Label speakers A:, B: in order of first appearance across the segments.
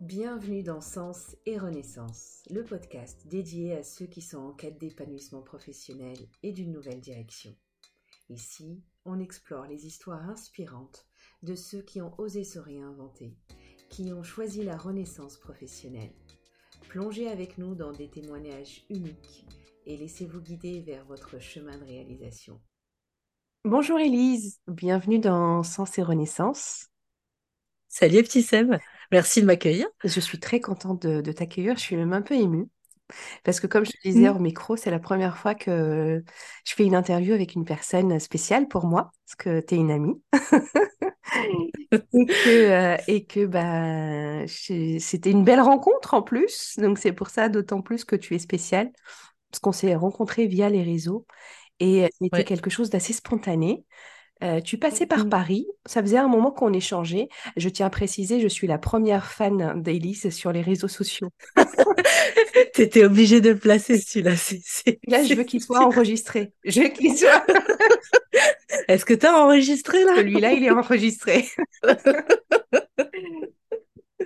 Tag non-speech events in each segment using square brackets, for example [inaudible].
A: Bienvenue dans Sens et Renaissance, le podcast dédié à ceux qui sont en quête d'épanouissement professionnel et d'une nouvelle direction. Ici, on explore les histoires inspirantes de ceux qui ont osé se réinventer, qui ont choisi la renaissance professionnelle. Plongez avec nous dans des témoignages uniques et laissez-vous guider vers votre chemin de réalisation. Bonjour Élise, bienvenue dans Sens et Renaissance.
B: Salut petit Seb, merci de m'accueillir.
A: Je suis très contente de, t'accueillir, je suis même un peu émue. Parce que comme je te disais hors micro, c'est la première fois que je fais une interview avec une personne spéciale pour moi, parce que tu es une amie. [laughs] et que, euh, et que bah, c'était une belle rencontre en plus. Donc c'est pour ça d'autant plus que tu es spéciale, parce qu'on s'est rencontrés via les réseaux et c'était quelque chose d'assez spontané. Euh, tu passais par mmh. Paris, ça faisait un moment qu'on échangeait. Je tiens à préciser, je suis la première fan d'Élise sur les réseaux sociaux. [laughs]
B: tu étais obligée de le placer celui-là.
A: Là, je veux qu'il soit enregistré. Je veux qu'il soit. [laughs]
B: Est-ce que tu as enregistré là?
A: Celui-là, il est enregistré. [laughs]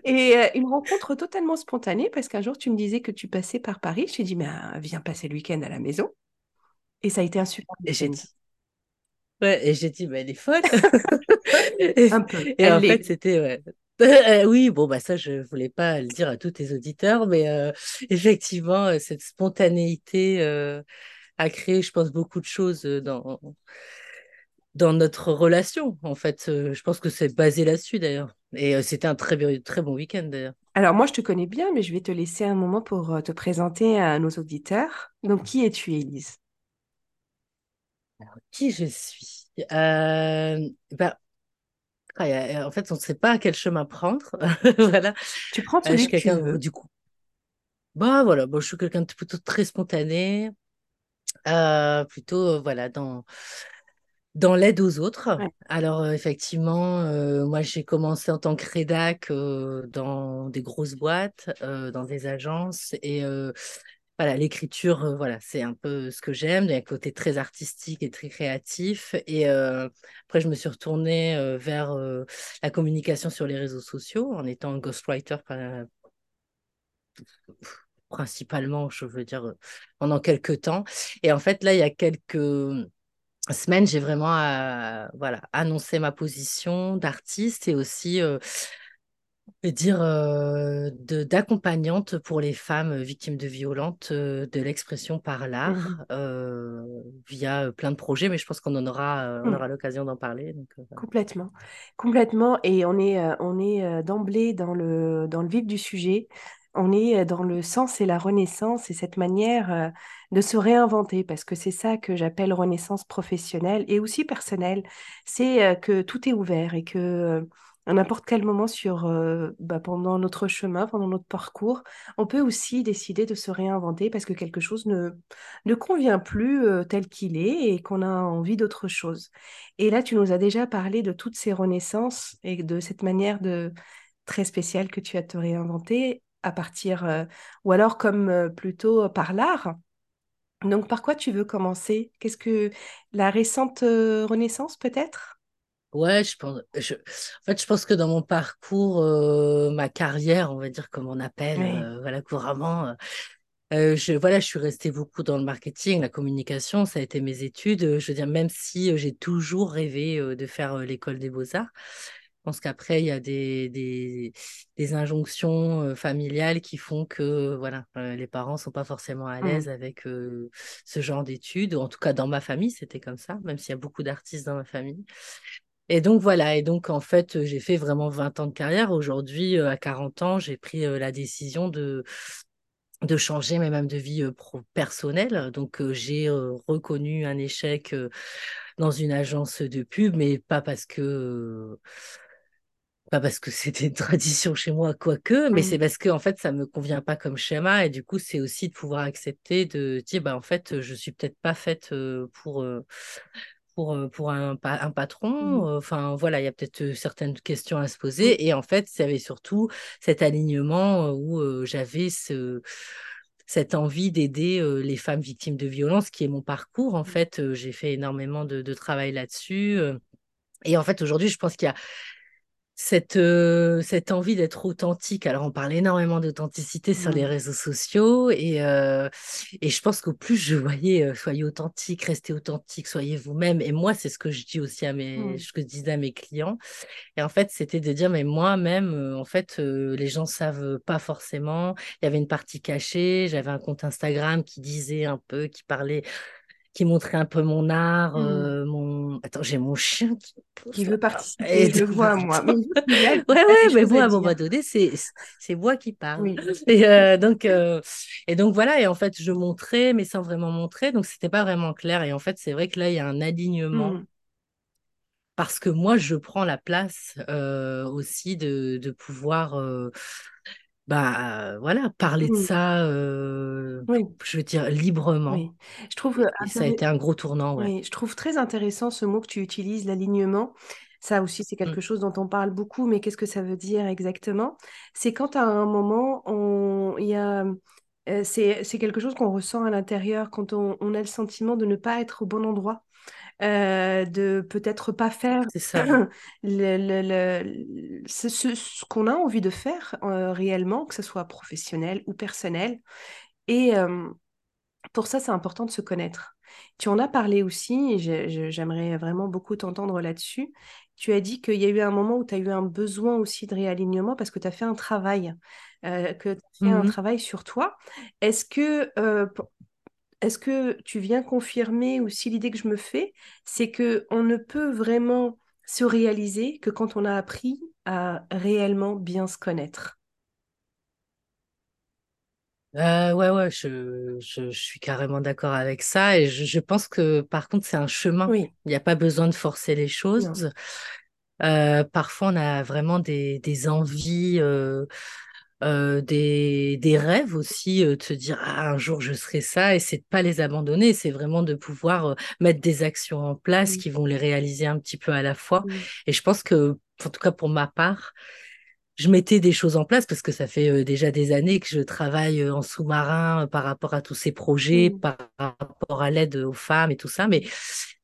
A: Et euh, une rencontre totalement spontanée parce qu'un jour, tu me disais que tu passais par Paris. Je t'ai dit, mais euh, viens passer le week-end à la maison. Et ça a été un super
B: week-end. Ouais, et j'ai dit, bah, elle est folle. [laughs]
A: un peu.
B: Et en fait, c'était, ouais. Euh, [laughs] oui, bon, bah ça, je voulais pas le dire à tous tes auditeurs, mais euh, effectivement, euh, cette spontanéité a créé, je pense, beaucoup de choses dans, dans notre relation. En fait, je pense que c'est basé là-dessus, d'ailleurs. Et c'était un très, très bon week-end, d'ailleurs.
A: Alors, moi, je te connais bien, mais je vais te laisser un moment pour te présenter à nos auditeurs. Donc, qui es-tu, Élise?
B: Qui je suis? Euh, bah, En fait, on ne sait pas quel chemin prendre. [laughs] voilà.
A: Tu prends celui
B: euh, je que Du coup. Bah voilà, bon, je suis quelqu'un de plutôt très spontané, euh, plutôt voilà dans dans l'aide aux autres. Alors effectivement, moi j'ai commencé en tant que rédac dans des grosses boîtes, dans des agences et l'écriture, euh, voilà, c'est un peu ce que j'aime. Il y a un côté très artistique et très créatif. Et euh, après, je me suis retournée euh, vers la communication sur les réseaux sociaux en étant ghostwriter principalement, je veux dire, pendant quelques temps. Et en fait, là, il y a quelques semaines, j'ai vraiment voilà, annoncé ma position d'artiste et aussi dire euh, d'accompagnante pour les femmes victimes de violences euh, de l'expression par l'art mmh euh, via plein de projets, mais je pense qu'on en aura, on mmh. aura l'occasion d'en parler.
A: Complètement, complètement, et on est, on est d'emblée dans le, dans le vif du sujet. On est dans le sens et la renaissance et cette manière de se réinventer, parce que c'est ça que j'appelle renaissance professionnelle et aussi personnelle, c'est que tout est ouvert et que à n'importe quel moment sur, euh, bah, pendant notre chemin, pendant notre parcours, on peut aussi décider de se réinventer parce que quelque chose ne, ne convient plus euh, tel qu'il est et qu'on a envie d'autre chose. Et là, tu nous as déjà parlé de toutes ces renaissances et de cette manière de très spéciale que tu as te réinventer à partir, euh, ou alors comme plutôt par l'art. Donc, par quoi tu veux commencer? Qu'est-ce que la récente renaissance peut-être?
B: Ouais, je pense, je, en fait, je pense que dans mon parcours, euh, ma carrière, on va dire comme on appelle, euh, voilà, couramment, euh, je, voilà, je suis restée beaucoup dans le marketing, la communication, ça a été mes études. Je veux dire, même si j'ai toujours rêvé de faire l'école des beaux-arts, je pense qu'après, il y a des, des, des injonctions familiales qui font que voilà, les parents sont pas forcément à mmh. l'aise avec ce genre d'études. En tout cas, dans ma famille, c'était comme ça, même s'il y a beaucoup d'artistes dans ma famille. Et donc voilà, et donc en fait, j'ai fait vraiment 20 ans de carrière. Aujourd'hui, à 40 ans, j'ai pris la décision de, de changer mais même de vie personnelle. Donc j'ai reconnu un échec dans une agence de pub, mais pas parce que pas parce que [laughs] c'était une tradition chez moi, quoique, mais c'est mmh. parce que en fait, ça me convient pas comme schéma. Et du coup, c'est aussi de pouvoir accepter de dire, bah, en fait, je suis peut-être pas faite pour, pour, pour un, un patron. Mmh. Enfin, voilà, il y a peut-être certaines questions à se poser. Et en fait, il y avait surtout cet alignement où j'avais ce, cette envie d'aider les femmes victimes de violences, qui est mon parcours. En mmh. fait, j'ai fait énormément de, de travail là-dessus. et en fait, aujourd'hui, je pense qu'il y a cette, euh, cette envie d'être authentique. Alors, on parle énormément d'authenticité sur les
A: Mm.
B: réseaux sociaux et, euh, et je pense qu'au plus je voyais, euh, soyez authentique, restez authentique, soyez vous-même. Et moi, c'est ce que je dis aussi à mes,
A: Mm.
B: ce que je disais à mes clients. Et en fait, c'était de dire, mais moi-même, euh, en fait, euh, les gens savent pas forcément. Il y avait une partie cachée. J'avais un compte Instagram qui disait un peu, qui parlait qui montrait un peu mon art,
A: Mm.
B: euh, mon... Attends, j'ai mon chien qui
A: Qui veut participer,
B: Et
A: je le vois, [laughs] moi.
B: Ouais,
A: a des
B: ouais, mais bon,
A: à
B: un moment donné, c'est moi qui parle.
A: Oui. [laughs]
B: Et euh, donc, euh, et donc voilà, et en fait, je montrais, mais sans vraiment montrer, donc c'était pas vraiment clair. Et en fait, c'est vrai que là, il y a un alignement
A: Mm.
B: parce que moi, je prends la place aussi de, de pouvoir, bah, voilà, parler de
A: Mm.
B: ça, euh,
A: Oui,
B: je veux dire, librement.
A: oui. Je trouve,
B: ça a été un gros tournant, ouais.
A: oui, je trouve très intéressant ce mot que tu utilises, l'alignement. Ça aussi, c'est
B: Mm.
A: quelque chose dont on parle beaucoup, mais qu'est-ce que ça veut dire exactement? C'est quand à un moment, on, il y a, c'est, c'est quelque chose qu'on ressent à l'intérieur, quand on, on a le sentiment de ne pas être au bon endroit. Euh, de peut-être pas faire
B: ça. [clears throat]
A: le, le- le- ce, ce- qu'on a envie de faire euh, réellement, que ce soit professionnel ou personnel. Et euh, pour ça, c'est important de se connaître. Tu en as parlé aussi, et j'aimerais vraiment beaucoup t'entendre là-dessus. Tu as dit qu'il y a eu un moment où tu as eu un besoin aussi de réalignement parce que tu as fait un travail, euh, que tu as fait un
B: Mhm.
A: travail sur toi. Est-ce que euh, est-ce que tu viens confirmer aussi l'idée que je me fais, c'est que on ne peut vraiment se réaliser que quand on a appris à réellement bien se connaître?
B: Euh, ouais, ouais, je, je, je suis carrément d'accord avec ça. Et je, je pense que par contre, c'est un chemin.
A: Oui,
B: Il n'y a pas besoin de forcer les choses. Euh, parfois, on a vraiment des, des envies, euh, euh, des, des rêves aussi, euh, de se dire, ah, un jour, je serai ça. Et c'est de pas les abandonner. C'est vraiment de pouvoir euh, mettre des actions en place
A: Mm,
B: qui vont les réaliser un petit peu à la fois.
A: mm,
B: Et je pense que, en tout cas pour ma part, je mettais des choses en place parce que ça fait déjà des années que je travaille en sous-marin par rapport à tous ces projets,
A: mm,
B: par rapport à l'aide aux femmes et tout ça, mais,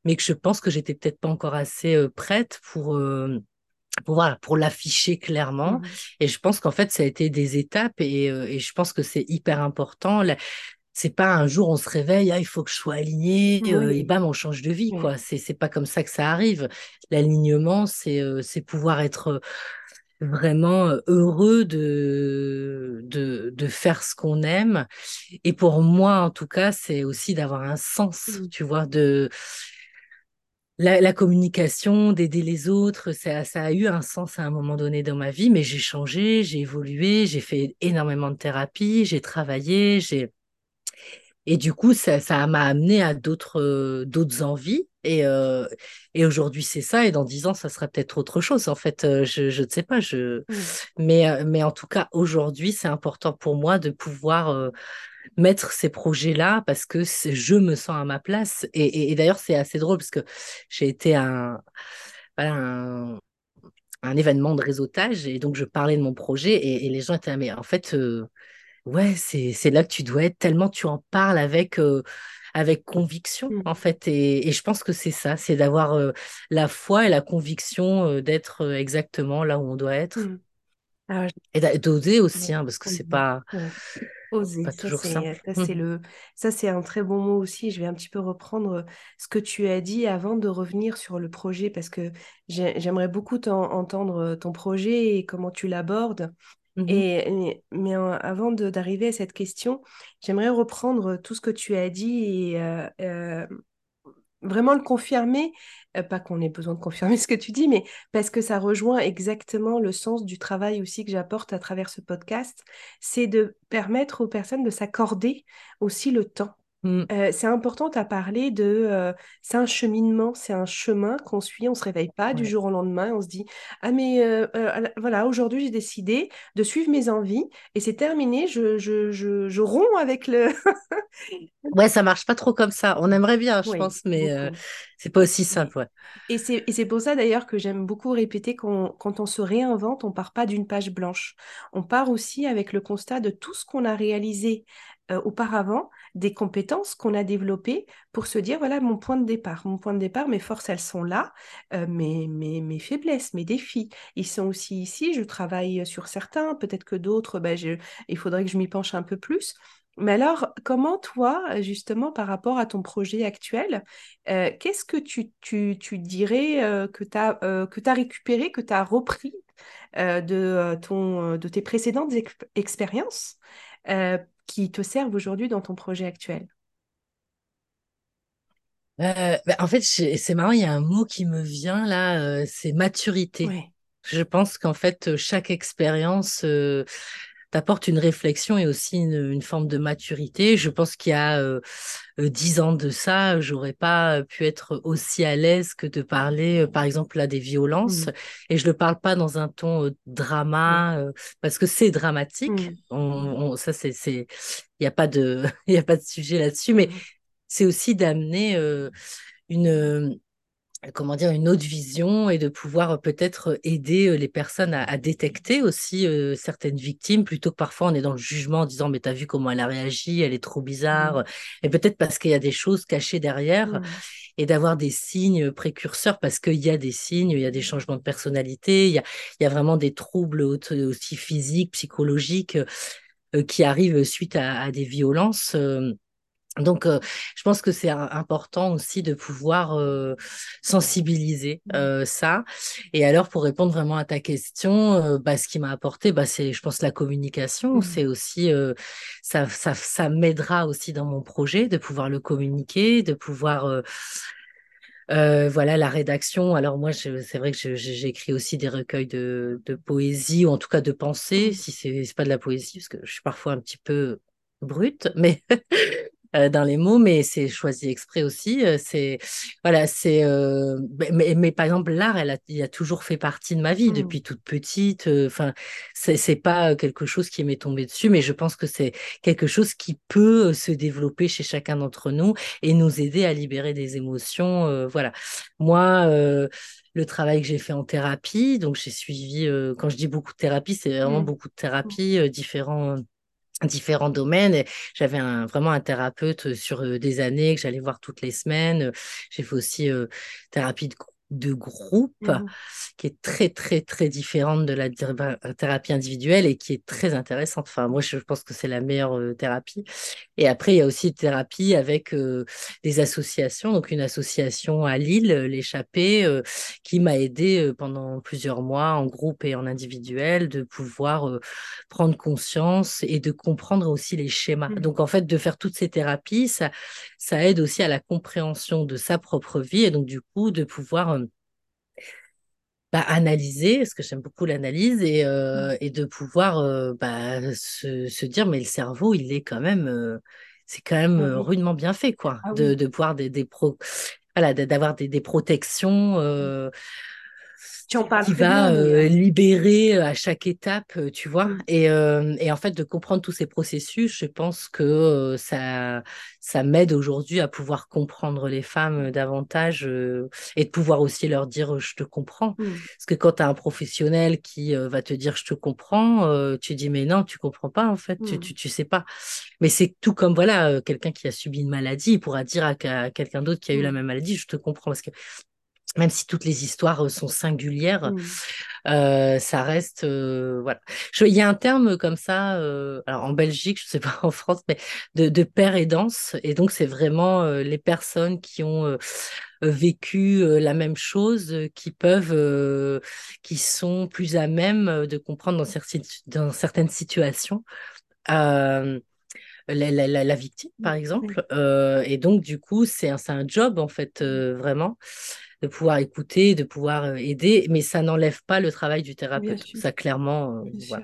B: mais que je pense que j'étais peut-être pas encore assez prête pour, pour, voilà, pour l'afficher clairement.
A: mm,
B: Et je pense qu'en fait, ça a été des étapes et, euh, et je pense que c'est hyper important. C'est pas un jour on se réveille, ah, il faut que je sois aligné euh, et bam, on change de vie,
A: oui,
B: quoi. C'est, c'est pas comme ça que ça arrive. L'alignement, c'est, euh, c'est pouvoir être vraiment heureux de, de, de faire ce qu'on aime. Et pour moi, en tout cas, c'est aussi d'avoir un sens, tu vois, de la, la communication, d'aider les autres. Ça, ça a eu un sens à un moment donné dans ma vie, mais j'ai changé, j'ai évolué, j'ai fait énormément de thérapie, j'ai travaillé, j'ai et du coup, ça, ça m'a amené à d'autres euh, d'autres envies. Et, euh, et aujourd'hui, c'est ça. Et dans dix ans, ça sera peut-être autre chose. En fait, euh, je, je ne sais pas. Je...
A: mm,
B: Mais, mais en tout cas, aujourd'hui, c'est important pour moi de pouvoir euh, mettre ces projets-là parce que je me sens à ma place. Et, et, et d'ailleurs, c'est assez drôle parce que j'ai été à un, voilà, un, un événement de réseautage et donc je parlais de mon projet et, et les gens étaient là, mais en fait, euh, Ouais, c'est là que tu dois être tellement tu en parles avec euh, avec conviction en
A: mm,
B: fait et, et je pense que c'est ça, c'est d'avoir euh, la foi et la conviction euh, d'être euh, exactement là où on doit être
A: mm. Alors,
B: et d'oser aussi hein, parce que c'est
A: oser,
B: pas
A: ouais. Oser,
B: pas
A: ça c'est [laughs] le ça c'est un très bon mot aussi. Je vais un petit peu reprendre ce que tu as dit avant de revenir sur le projet parce que j'ai- j'aimerais beaucoup t'en- entendre ton projet et comment tu l'abordes.
B: Mhm.
A: Et, et- mais avant d'arriver à cette question, j'aimerais reprendre tout ce que tu as dit et euh, euh, vraiment le confirmer. Euh, pas qu'on ait besoin de confirmer ce que tu dis, mais parce que ça rejoint exactement le sens du travail aussi que j'apporte à travers ce podcast, c'est de permettre aux personnes de s'accorder aussi le temps.
B: Mhm.
A: Euh, c'est important, tu as parlé de... euh, c'est un cheminement, c'est un chemin qu'on suit, on ne se réveille pas du jour au lendemain, on se dit, ah mais euh, voilà, aujourd'hui j'ai décidé de suivre mes envies et c'est terminé, je, je, je, je romps avec le... [laughs]
B: Ouais, ça marche pas trop comme ça. On aimerait bien, je pense, mais c'est pas aussi simple, ouais.
A: Et c'est, et c'est pour ça d'ailleurs que j'aime beaucoup répéter qu'on, quand on se réinvente, on part pas d'une page blanche. On part aussi avec le constat de tout ce qu'on a réalisé euh, auparavant des compétences qu'on a développées pour se dire, voilà mon point de départ. Mon point de départ, mes forces, elles sont là, euh, mes, faiblesses, mes défis, ils sont aussi ici. Je travaille sur certains, peut-être que d'autres, ben, je, il faudrait que je m'y penche un peu plus. Mais alors, comment toi, justement, par rapport à ton projet actuel, euh, qu'est-ce que tu, tu, dirais euh, que tu as récupéré, que tu as repris de, ton, de tes précédentes expériences qui te servent aujourd'hui dans ton projet actuel?
B: Bah, en fait, c'est marrant, il y a un mot qui me vient là, c'est maturité. Je pense qu'en fait, chaque expérience t'apporte une réflexion et aussi une, forme de maturité. Je pense qu'il y a euh, euh, dix ans de ça, j'aurais pas pu être aussi à l'aise que de parler, euh, par exemple, là, des violences. Mmh. Et je ne le parle pas dans un ton drama, mmh. parce que c'est dramatique. Mmh. On, ça, c'est, il n'y a pas de, [laughs] il a pas de sujet là-dessus, mais c'est aussi d'amener une comment dire, une autre vision et de pouvoir euh, peut-être euh, aider euh, les personnes à, détecter aussi certaines victimes, plutôt que parfois on est dans le jugement en disant mais t'as vu comment elle a réagi, elle est trop bizarre, mmh. et peut-être parce qu'il y a des choses cachées derrière, mmh. et d'avoir des signes précurseurs parce qu'il y a des signes, il y a des changements de personnalité, il y a, il y a vraiment des troubles aussi physiques, psychologiques qui arrivent suite à, à des violences. Donc, euh, je pense que c'est important aussi de pouvoir euh, sensibiliser mmh. euh, ça. Et alors, pour répondre vraiment à ta question, bah, ce qui m'a apporté, bah, c'est, je pense, la communication. Mmh. C'est aussi, ça, ça, ça m'aidera aussi dans mon projet de pouvoir le communiquer, de pouvoir voilà la rédaction. Alors moi, c'est vrai que j'écris aussi des recueils de, de, poésie ou en tout cas de pensée, mmh. si c'est pas de la poésie, parce que je suis parfois un petit peu brute, mais Euh, dans les mots, mais c'est choisi exprès aussi. Euh, c'est voilà, c'est euh, mais, mais, par exemple l'art, elle a, il a toujours fait partie de ma vie mmh. depuis toute petite. Enfin, c'est pas quelque chose qui m'est tombé dessus, mais je pense que c'est quelque chose qui peut se développer chez chacun d'entre nous et nous aider à libérer des émotions. voilà, moi le travail que j'ai fait en thérapie. Donc, j'ai suivi, quand je dis beaucoup de thérapie, c'est vraiment mmh. beaucoup de thérapie, différents différents domaines. J'avais un, vraiment un thérapeute sur des années que j'allais voir toutes les semaines. J'ai fait aussi thérapie de de groupe mmh qui est très très très différente de la thérapie individuelle et qui est très intéressante. Enfin moi je pense que c'est la meilleure euh, thérapie. Et après il y a aussi une thérapie avec euh, des associations, donc une association à Lille, euh, l'échappée, qui m'a aidé pendant plusieurs mois en groupe et en individuel de pouvoir prendre conscience et de comprendre aussi les schémas. Mmh. Donc en fait de faire toutes ces thérapies, ça ça aide aussi à la compréhension de sa propre vie et donc du coup de pouvoir bah, analyser, parce que j'aime beaucoup l'analyse, et, euh, et de pouvoir euh, bah, se, se, dire, mais le cerveau, il est quand même, euh, c'est quand même ah rudement bien fait, quoi, ah de, de pouvoir des, des pro, voilà, d'avoir des, des protections
A: tu en parles
B: qui va euh, libérer euh, à chaque étape, euh, tu vois? Mm. Et, et, en fait, de comprendre tous ces processus, je pense que ça, ça m'aide aujourd'hui à pouvoir comprendre les femmes davantage et de pouvoir aussi leur dire je te comprends. Mm. Parce que quand tu as un professionnel qui va te dire je te comprends, tu dis mais non, tu comprends pas en fait, tu, mm. tu, tu, sais pas. Mais c'est tout comme voilà, quelqu'un qui a subi une maladie, il pourra dire à, à quelqu'un d'autre qui a eu la même maladie, je te comprends. Parce que même si toutes les histoires euh, sont singulières, mmh. euh, ça reste euh, voilà. Il y a un terme comme ça, alors en Belgique, je ne sais pas en France, mais de, de père aidance, et donc c'est vraiment les personnes qui ont vécu la même chose, qui peuvent, qui sont plus à même de comprendre dans, certaines, dans certaines situations. La, la, la, victime, par exemple. et donc, du coup, c'est un, un job, en fait, vraiment de pouvoir écouter, de pouvoir euh, aider, mais ça n'enlève pas le travail du thérapeute. Ça, clairement.
A: Euh,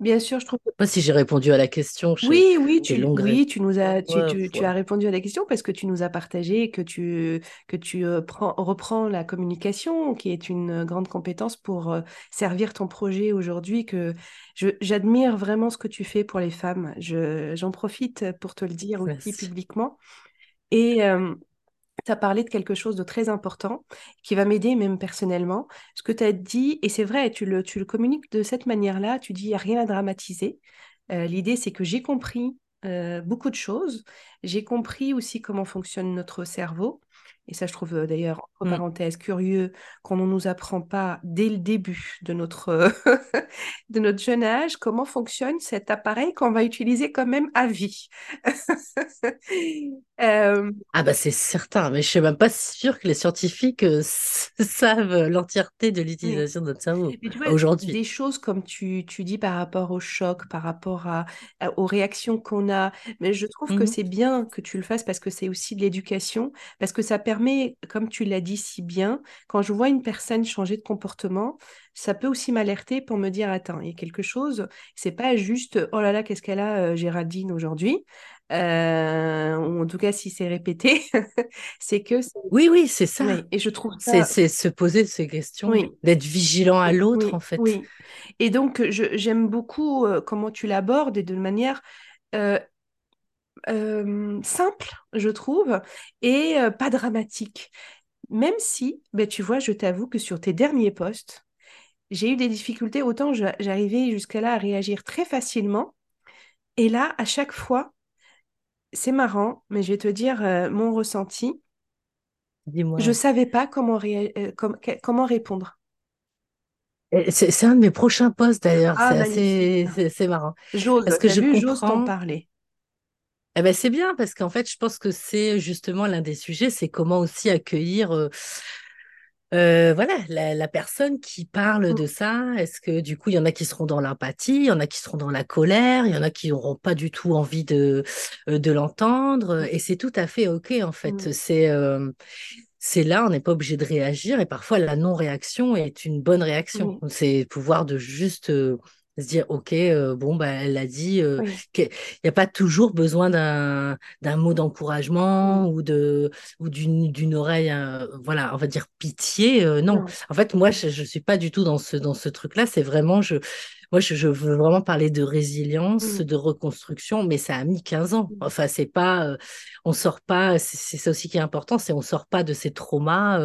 A: Bien, sûr. je trouve.
B: Pas si j'ai répondu à la question.
A: Oui, oui, tu, oui, tu nous as, tu, tu, as répondu à la question parce que tu nous as partagé que tu, que tu euh, prends, reprends la communication, qui est une grande compétence pour servir ton projet aujourd'hui. Que j'admire vraiment ce que tu fais pour les femmes. J'en profite pour te le dire aussi publiquement. Et tu as parlé de quelque chose de très important qui va m'aider même personnellement. Ce que tu as dit, et c'est vrai, tu le, tu le communiques de cette manière-là, tu dis il n'y a rien à dramatiser. Euh, l'idée, c'est que j'ai compris euh, beaucoup de choses. J'ai compris aussi comment fonctionne notre cerveau. Et ça, je trouve euh, d'ailleurs, entre
B: Mm.
A: parenthèses, curieux qu'on ne nous apprend pas dès le début de notre, [laughs] de notre jeune âge comment fonctionne cet appareil qu'on va utiliser quand même à vie. [laughs] Euh,
B: Ah bah c'est certain, mais je suis même pas sûre que les scientifiques euh, [laughs] savent l'entièreté de l'utilisation de notre cerveau aujourd'hui.
A: des choses comme tu, tu dis par rapport au choc, par rapport à, à- aux réactions qu'on a, mais je trouve que
B: Mhm.
A: c'est bien que tu le fasses parce que c'est aussi de l'éducation, parce que ça permet, comme tu l'as dit si bien, quand je vois une personne changer de comportement, ça peut aussi m'alerter pour me dire, attends, il y a quelque chose, c'est pas juste, oh là là, qu'est-ce qu'elle a, euh, Géraldine, aujourd'hui, Euh, ou en tout cas, si c'est répété, [laughs] c'est que,
B: Oui, oui, c'est ça.
A: oui, et je trouve
B: C'est
A: ça,
B: c'est se poser ces questions,
A: oui.
B: d'être vigilant à
A: Oui,
B: l'autre en fait.
A: oui. Et donc, j'aime beaucoup euh, comment tu l'abordes et de manière euh, euh, simple, je trouve, et euh, pas dramatique. Même si, ben, tu vois, je t'avoue que sur tes derniers posts, j'ai eu des difficultés. Autant j'arrivais jusqu'à là à réagir très facilement. Et là, à chaque fois, c'est marrant, mais je vais te dire euh, mon ressenti. Je
B: Dis-moi.
A: savais pas comment, com- comment répondre.
B: C'est un de mes prochains posts d'ailleurs,
A: Ah,
B: c'est marrant.
A: J'ose,
B: Parce que je
A: vu, j'ose t'en
B: comprends,
A: parler.
B: Eh ben c'est bien parce qu'en fait je pense que c'est justement l'un des sujets, c'est comment aussi accueillir euh, euh, voilà la, la personne qui parle de
A: Mm,
B: ça. Est-ce que du coup il y en a qui seront dans l'empathie, il y en a qui seront dans la colère, il y en a qui n'auront pas du tout envie de, de l'entendre et c'est tout à fait OK en fait. C'est euh, c'est là, on n'est pas obligé de réagir et parfois la non-réaction est une bonne réaction.
A: Oui,
B: C'est pouvoir de juste se dire, OK, euh, bon, bah, elle l'a dit, euh,
A: oui.
B: qu'il n'y a pas toujours besoin d'un d'un mot
A: Mm.
B: d'encouragement ou de ou d'une d'une oreille, euh, voilà, on va dire pitié. euh, non,
A: Non.
B: en fait, moi, je, je suis pas du tout dans ce dans ce truc-là. C'est vraiment, je, moi, je, je veux vraiment parler de résilience,
A: Mm.
B: de reconstruction, mais ça a mis 15 ans.
A: Mm.
B: Enfin, c'est pas, on sort pas, c'est c'est ça aussi qui est important, c'est on sort pas de ces traumas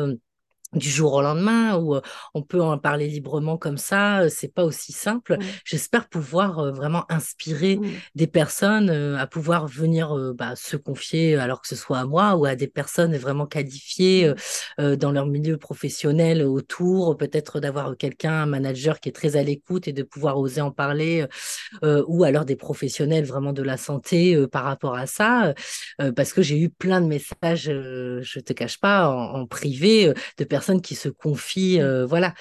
B: du jour au lendemain où on peut en parler librement comme ça, c'est pas aussi simple.
A: Mm.
B: J'espère pouvoir vraiment inspirer
A: Mm.
B: des personnes à pouvoir venir bah, se confier, alors que ce soit à moi ou à des personnes vraiment qualifiées euh,
A: Mm.
B: euh, dans leur milieu professionnel autour, peut-être d'avoir quelqu'un, un manager qui est très à l'écoute et de pouvoir oser en parler ou alors des professionnels vraiment de la santé par rapport à ça, parce que j'ai eu plein de messages, je te cache pas, en, en privé, de personnes qui se confient,
A: Mm.
B: euh, voilà,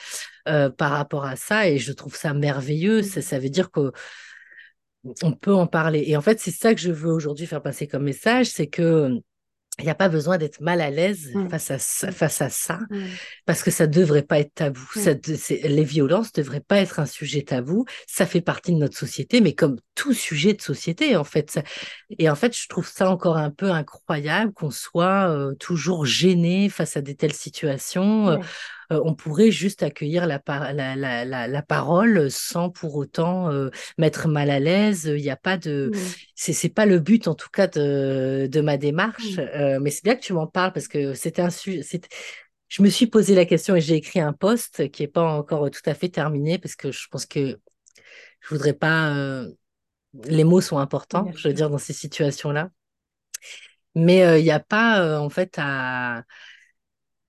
B: euh, par rapport à ça, et je trouve ça merveilleux. Ça,
A: Mm.
B: ça veut dire que on peut en parler. Et en fait, c'est ça que je veux aujourd'hui faire passer comme message, c'est que il n'y a pas besoin d'être mal à l'aise
A: Mm.
B: face à ça, face à ça
A: Mm.
B: parce que ça devrait pas être tabou. Ça, de- les violences devraient pas être un sujet tabou. Ça fait partie de notre société, mais comme tout sujet de société, en fait. Et en fait, je trouve ça encore un peu incroyable qu'on soit euh, toujours gêné face à des telles situations. Euh. Euh, on pourrait juste accueillir la, par- la, la, la, la parole sans pour autant euh, mettre mal à l'aise. Il n'y a pas de, c'est pas le but en tout cas de, de ma démarche. Euh, mais c'est bien que tu m'en parles parce que c'était un sujet. Je me suis posé la question et j'ai écrit un post qui n'est pas encore tout à fait terminé parce que je pense que je voudrais pas. euh, les mots sont importants, je veux dire, dans ces situations-là. Mais euh, il n'y a pas, euh, en fait, à,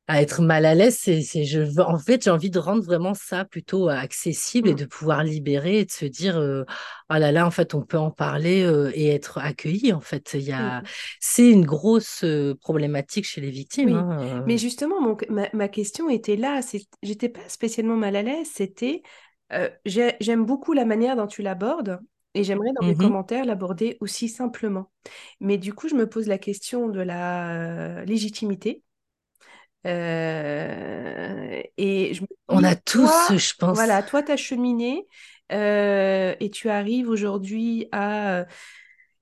B: à être mal à l'aise. C'est, je veux, en fait, j'ai envie de rendre vraiment ça plutôt accessible et
A: Mm.
B: de pouvoir libérer et de se dire, euh, oh là là, en fait, on peut en parler euh, et être accueilli. En fait, il y a,
A: Mm.
B: c'est une grosse euh, problématique chez les victimes.
A: Oui.
B: hein,
A: Mais justement, mon- ma, ma question était là. C'est, j'étais pas spécialement mal à l'aise. C'était, euh, j'ai- j'aime beaucoup la manière dont tu l'abordes et j'aimerais dans
B: euh.
A: mes commentaires l'aborder aussi simplement. Mais du coup, je me pose la question de la légitimité. Euh, et je me
B: On a tous,
A: toi,
B: je pense.
A: voilà, toi, tu as cheminé euh, et tu arrives aujourd'hui à...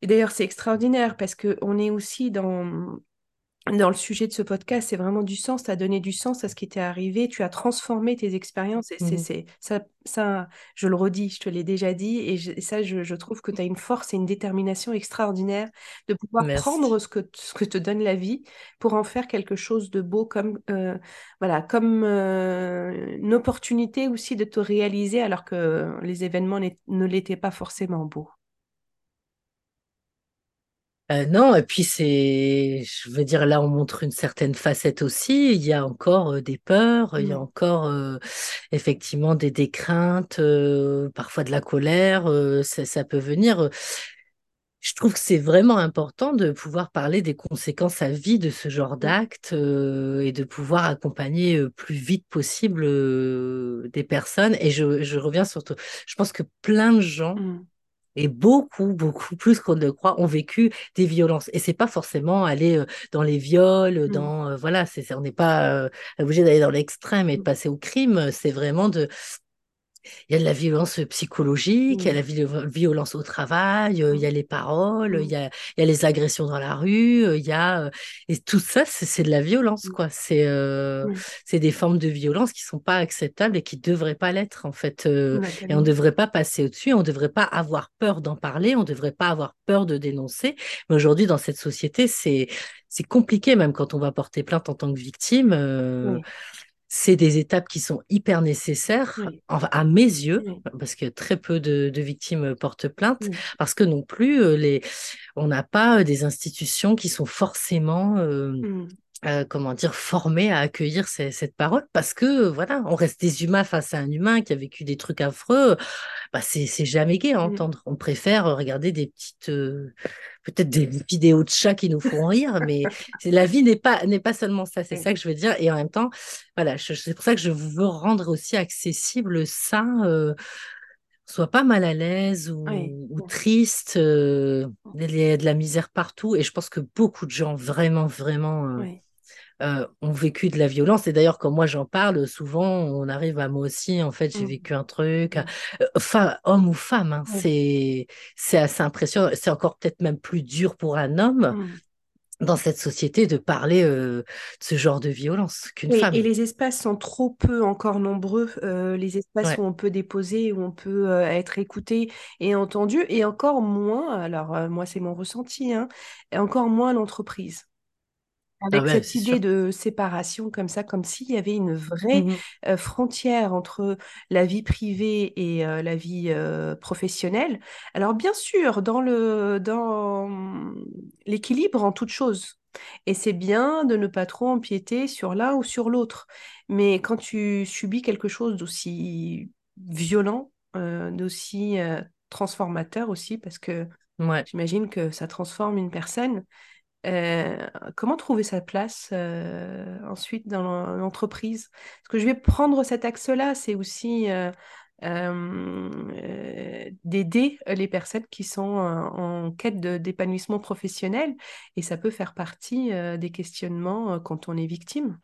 A: Et d'ailleurs, c'est extraordinaire parce qu'on est aussi dans, dans le sujet de ce podcast, c'est vraiment du sens, tu as donné du sens à ce qui t'est arrivé, tu as transformé tes expériences et c'est, c'est, ça, ça, je le redis, je te l'ai déjà dit et, je- et ça, je, je trouve que tu as une force et une détermination extraordinaire de pouvoir prendre ce que, ce que te donne la vie pour en faire quelque chose de beau comme, euh, voilà, comme euh, une opportunité aussi de te réaliser alors que les événements ne l'étaient pas forcément beaux.
B: Euh, non, et puis c'est, je veux dire, là, on montre une certaine facette aussi. Il y a encore euh, des peurs, il y a
A: Mm,
B: encore euh, effectivement des, des craintes, parfois de la colère. ça, ça peut venir. Je trouve que c'est vraiment important de pouvoir parler des conséquences à vie de ce genre
A: mm,
B: d'actes euh, et de pouvoir accompagner plus vite possible des personnes. Et je, je reviens surtout, je pense que plein de gens
A: mm,
B: et beaucoup, beaucoup plus qu'on ne le croit, ont vécu des violences. Et c'est pas forcément aller euh, dans les viols,
A: mm,
B: dans euh, voilà, c'est, on n'est pas euh, obligé d'aller dans l'extrême et de
A: mm,
B: passer au crime. C'est vraiment de il y a de la violence psychologique, il y a la vi- violence au travail, il y a les paroles, il
A: mm,
B: y a, il y a les agressions dans la rue, il y a et tout ça, c'est de la violence,
A: mm,
B: quoi. C'est euh, c'est des formes de violence qui sont pas acceptables et qui devraient pas l'être, en fait. euh,
A: ouais,
B: et on devrait pas passer au-dessus, on ne devrait pas avoir peur d'en parler, on ne devrait pas avoir peur de dénoncer. Mais aujourd'hui, dans cette société, c'est c'est compliqué, même quand on va porter plainte en tant que victime. euh, c'est des étapes qui sont hyper nécessaires,
A: oui,
B: à mes yeux,
A: oui,
B: parce que très peu de, de victimes portent plainte,
A: oui,
B: parce que non plus, euh, les, on n'a pas euh, des institutions qui sont forcément, euh,
A: mm,
B: euh, comment dire, formées à accueillir ces- cette parole, parce que voilà, on reste des humains face à un humain qui a vécu des trucs affreux. Bah, c'est jamais gai à
A: mm,
B: entendre. On préfère regarder des petites, euh, peut-être des vidéos de chats qui nous font rire, mais la vie n'est pas n'est pas seulement ça. C'est
A: oui,
B: ça que je veux dire. Et en même temps, voilà, c'est pour ça que je veux rendre aussi accessible ça. Euh, soit pas mal à l'aise
A: oui,
B: ou, ou triste. euh, il y a de la misère partout. Et je pense que beaucoup de gens vraiment vraiment euh,
A: oui,
B: euh, ont vécu de la violence. Et d'ailleurs, quand moi j'en parle, souvent on arrive à moi aussi, en fait, j'ai
A: mm,
B: vécu un truc,
A: mm,
B: euh, homme ou femme, hein, c'est c'est assez impressionnant. C'est encore peut-être même plus dur pour un homme
A: mm.
B: dans cette société de parler euh, de ce genre de violence qu'une
A: Oui, et
B: femme.
A: les espaces sont trop peu encore nombreux, euh, les espaces où on peut déposer, où on peut euh, être écouté et entendu, et encore moins, alors moi c'est mon ressenti, hein, et encore moins l'entreprise.
B: Ah
A: Avec
B: ouais,
A: cette idée
B: sûr.
A: de séparation comme ça, comme s'il y avait une vraie euh, frontière entre la vie privée et euh, la vie euh, professionnelle. Alors bien sûr, dans le, dans l'équilibre en toute chose. Et c'est bien de ne pas trop empiéter sur l'un ou sur l'autre. Mais quand tu subis quelque chose d'aussi violent, d'aussi transformateur aussi, parce que
B: Ouais.
A: j'imagine que ça transforme une personne, euh, comment trouver sa place euh, ensuite dans l'en- l'entreprise? Parce que je vais prendre cet axe-là, c'est aussi euh, d'aider les personnes qui sont en quête d'épanouissement professionnel et ça peut faire partie des questionnements quand on est victime.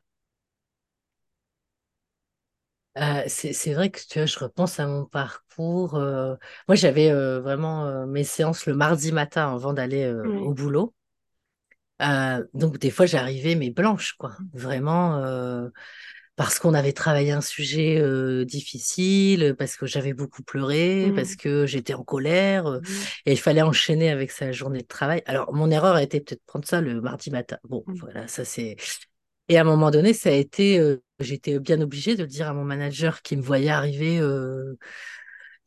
B: Euh, c'est vrai que tu vois, je repense à mon parcours. euh, moi, j'avais euh, vraiment mes séances le mardi matin avant d'aller au boulot. Euh, donc, des fois, j'arrivais, mais blanche, quoi. Vraiment, euh, parce qu'on avait travaillé un sujet euh, difficile, parce que j'avais beaucoup pleuré, parce
A: Mm.
B: que j'étais en colère, euh,
A: Mm.
B: et il fallait enchaîner avec sa journée de travail. Alors, mon erreur a été peut-être de prendre ça le mardi matin. Bon,
A: Mm.
B: voilà, ça c'est. Et à un moment donné, ça a été. j'étais bien obligée de le dire à mon manager qui me voyait arriver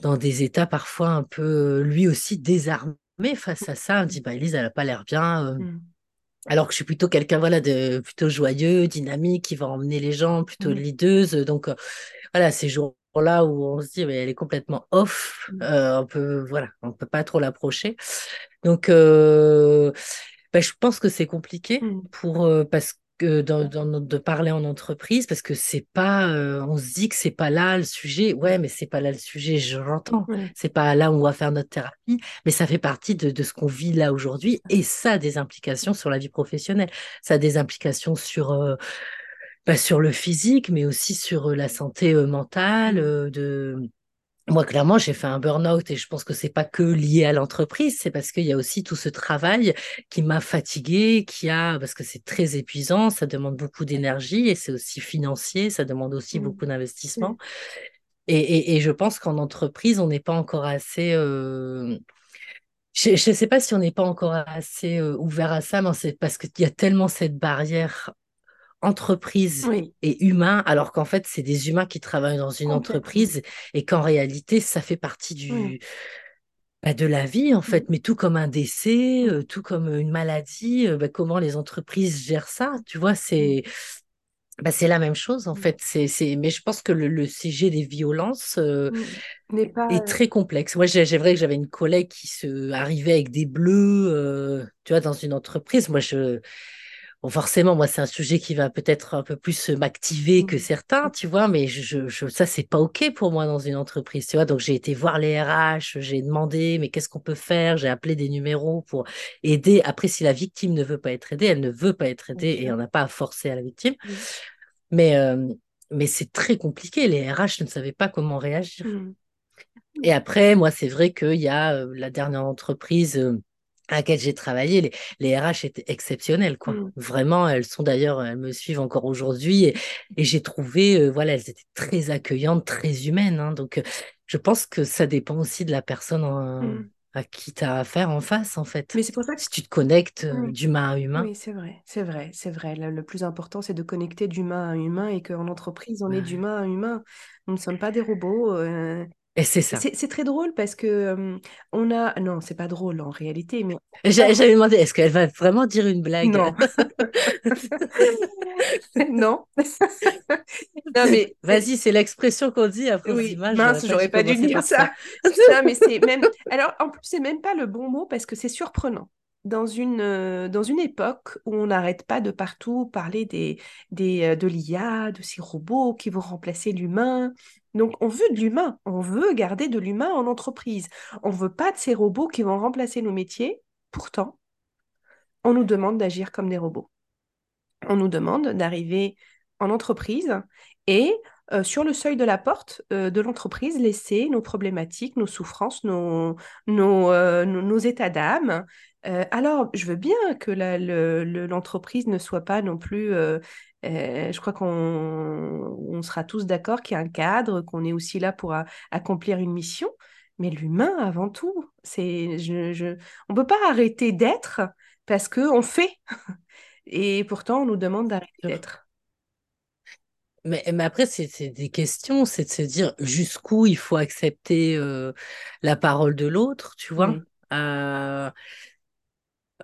B: dans des états parfois un peu, lui aussi, désarmé face à ça. Il me dit, bah, Elise, elle a pas l'air bien. Alors que je suis plutôt quelqu'un voilà de plutôt joyeux, dynamique, qui va emmener les gens, plutôt
A: Mm.
B: leaduse. Donc euh, voilà, ces jours-là où on se dit mais elle est complètement off, euh, on peut voilà, on peut pas trop l'approcher. Donc euh, bah, je pense que c'est compliqué
A: Mm.
B: pour euh, parce que dans, dans notre- de parler en entreprise parce que c'est pas euh, on se dit que c'est pas là le sujet. Ouais, mais c'est pas là le sujet, je l'entends.
A: Ouais,
B: C'est pas là où on va faire notre thérapie, mais ça fait partie de, de ce qu'on vit là aujourd'hui et ça a des implications sur la vie professionnelle. Ça a des implications sur euh, bah, sur le physique, mais aussi sur euh, la santé euh, mentale
A: Mm.
B: euh, de moi, clairement, j'ai fait un burn-out et je pense que c'est pas que lié à l'entreprise, c'est parce qu'il y a aussi tout ce travail qui m'a fatiguée, qui a, parce que c'est très épuisant, ça demande beaucoup d'énergie et c'est aussi financier, ça demande aussi
A: Mm.
B: beaucoup d'investissement. Et, et je pense qu'en entreprise, on n'est pas encore assez, euh, je ne sais pas si on n'est pas encore assez euh, ouvert à ça, mais c'est parce qu'il y a tellement cette barrière entreprise
A: Oui,
B: et humain, alors qu'en fait, c'est des humains qui travaillent dans une entreprise et qu'en réalité, ça fait partie
A: Oui.
B: du, Bah, de la vie, en fait, mais tout comme un décès, euh, tout comme une maladie, euh, bah, comment les entreprises gèrent ça, tu vois, c'est bah, c'est la même chose, en fait. C'est. Mais je pense que le, le sujet des violences euh.
A: N'est pas.
B: est très complexe. Moi, j'ai vrai que j'avais une collègue qui se arrivait avec des bleus, euh, tu vois, dans une entreprise. Moi, je Bon, forcément, moi, c'est un sujet qui va peut-être un peu plus euh, m'activer que
A: Mm,
B: certains, tu vois, mais je, je, ça, c'est pas OK pour moi dans une entreprise, tu vois. Donc, j'ai été voir les RH, j'ai demandé, mais qu'est-ce qu'on peut faire? J'ai appelé des numéros pour aider. Après, si la victime ne veut pas être aidée, elle ne veut pas être aidée et on n'a pas à forcer à la victime.
A: Mm,
B: Mais, euh, mais c'est très compliqué. Les RH ne savaient pas comment réagir.
A: mm,
B: Et après, moi, c'est vrai qu'il y a euh, la dernière entreprise euh, à laquelle j'ai travaillé, les, les RH étaient exceptionnelles, quoi.
A: mm,
B: Vraiment, elles sont d'ailleurs, elles me suivent encore aujourd'hui et, et j'ai trouvé, euh, voilà, elles étaient très accueillantes, très humaines. hein. donc, euh, je pense que ça dépend aussi de la personne en-
A: mm.
B: à qui tu as affaire en face, en fait.
A: Mais c'est pour ça que.
B: Si tu te connectes euh,
A: Mm.
B: d'humain à humain,
A: Oui, c'est vrai, c'est vrai, c'est vrai. Le, le plus important, c'est de connecter d'humain à humain et qu'en entreprise, on est
B: ouais.
A: d'humain à humain. Nous ne sommes pas des robots.
B: Et c'est ça.
A: C'est c'est très drôle parce que euh, on a... Non, c'est pas drôle en réalité, mais...
B: J'a- J'avais demandé, est-ce qu'elle va vraiment dire une blague?
A: Non, [laughs] non. [laughs] Non, mais.
B: Vas-y, c'est l'expression qu'on dit force
A: Oui,
B: j'aurais
A: mince,
B: pas
A: j'aurais
B: dû
A: pas dû dire ça.
B: ça. [laughs]
A: Mais c'est même... Alors, en plus, c'est même pas le bon mot parce que c'est surprenant. Dans une, euh, dans une époque où on n'arrête pas de partout parler des, des, euh, de l'IA, de ces robots qui vont remplacer l'humain. Donc, on veut de l'humain. On veut garder de l'humain en entreprise. On veut pas de ces robots qui vont remplacer nos métiers. Pourtant, on nous demande d'agir comme des robots. On nous demande d'arriver en entreprise et euh, sur le seuil de la porte de l'entreprise, laisser nos problématiques, nos souffrances, nos, nos, nos états d'âme. Euh, alors, je veux bien que le- l'entreprise ne soit pas non plus... euh, euh, je crois qu'on on sera tous d'accord qu'il y a un cadre, qu'on est aussi là pour a- accomplir une mission, mais l'humain avant tout. C'est, je, je, on ne peut pas arrêter d'être parce qu'on fait. [laughs] Et pourtant, on nous demande d'arrêter d'être.
B: Mais, mais après, c'est des questions, c'est de se dire jusqu'où il faut accepter la parole de l'autre, tu vois, euh,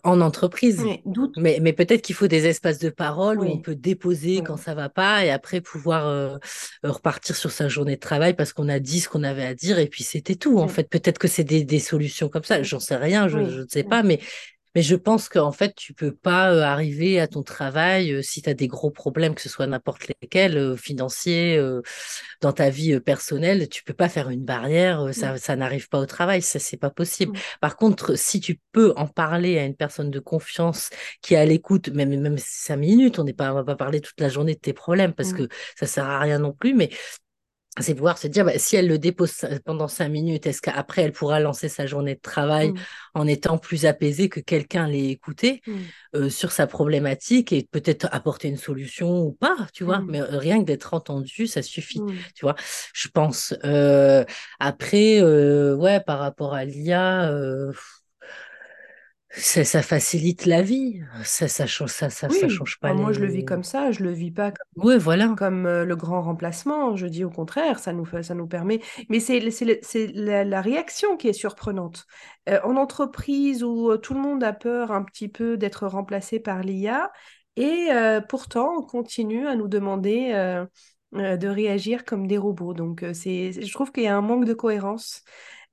B: en entreprise.
A: oui.
B: Mais, mais peut-être qu'il faut des espaces de parole où on peut déposer
A: oui,
B: quand ça va pas et après pouvoir euh, repartir sur sa journée de travail parce qu'on a dit ce qu'on avait à dire et puis c'était tout. En fait, peut-être que c'est des, des solutions comme ça. J'en sais rien, je, ne sais pas, mais Mais je pense qu'en fait, tu peux pas euh, arriver à ton travail euh, si tu as des gros problèmes, que ce soit n'importe lesquels, euh, financiers, dans ta vie personnelle, tu peux pas faire une barrière, ça, ça n'arrive pas au travail, ça, c'est pas possible. Par contre, si tu peux en parler à une personne de confiance qui est à l'écoute, même, même cinq minutes, on n'est pas, on va pas parler toute la journée de tes problèmes parce que ça sert à rien non plus, mais c'est pouvoir se dire, bah, si elle le dépose pendant cinq minutes, est-ce qu'après elle pourra lancer sa journée de travail
A: oui,
B: en étant plus apaisée que quelqu'un l'ait écouté
A: oui,
B: euh, sur sa problématique et peut-être apporter une solution ou pas, tu vois?
A: oui,
B: Mais euh, rien que d'être entendu, ça suffit,
A: oui.
B: tu vois? Je pense. Euh, après, euh, ouais, par rapport à l'IA, euh, ça, ça facilite la vie. Ça, ça change, ça, ça, ça
A: Oui,
B: change pas
A: moi je le vis comme ça, je le vis pas
B: Ouais, voilà.
A: comme euh, le grand remplacement. Je dis au contraire, ça nous fait, ça nous permet. Mais c'est la, la réaction qui est surprenante. Euh, en entreprise où euh, tout le monde a peur un petit peu d'être remplacé par l'IA, et pourtant on continue à nous demander de réagir comme des robots. Donc c'est, je trouve qu'il y a un manque de cohérence.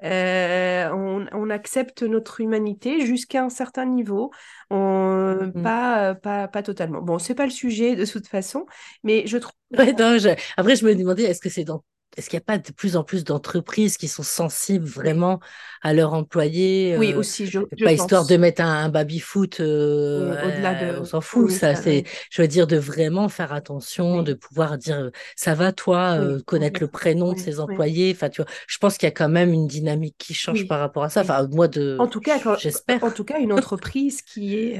A: Euh, on, on accepte notre humanité jusqu'à un certain niveau, on-
B: Mm.
A: pas, pas, pas totalement. Bon, c'est pas le sujet de toute façon, mais je trouve
B: Ouais, non, je- Après, je me demandais, est-ce que c'est dans... Est-ce qu'il n'y a pas de plus en plus d'entreprises qui sont sensibles vraiment à leurs employés
A: oui,
B: euh,
A: aussi, je, je
B: Pas histoire de mettre un, un baby-foot, euh,
A: Oui, au-delà
B: ouais, on s'en fout,
A: oui,
B: ça.
A: ça,
B: C'est,
A: oui,
B: je veux dire, de vraiment faire attention, de pouvoir dire, euh, ça va toi, euh, connaître le prénom de ses employés. Enfin, tu vois, je pense qu'il y a quand même une dynamique qui change par rapport à ça. Enfin, moi,
A: En
B: de,
A: tout cas, quand- en
B: j'espère.
A: tout cas, une entreprise qui est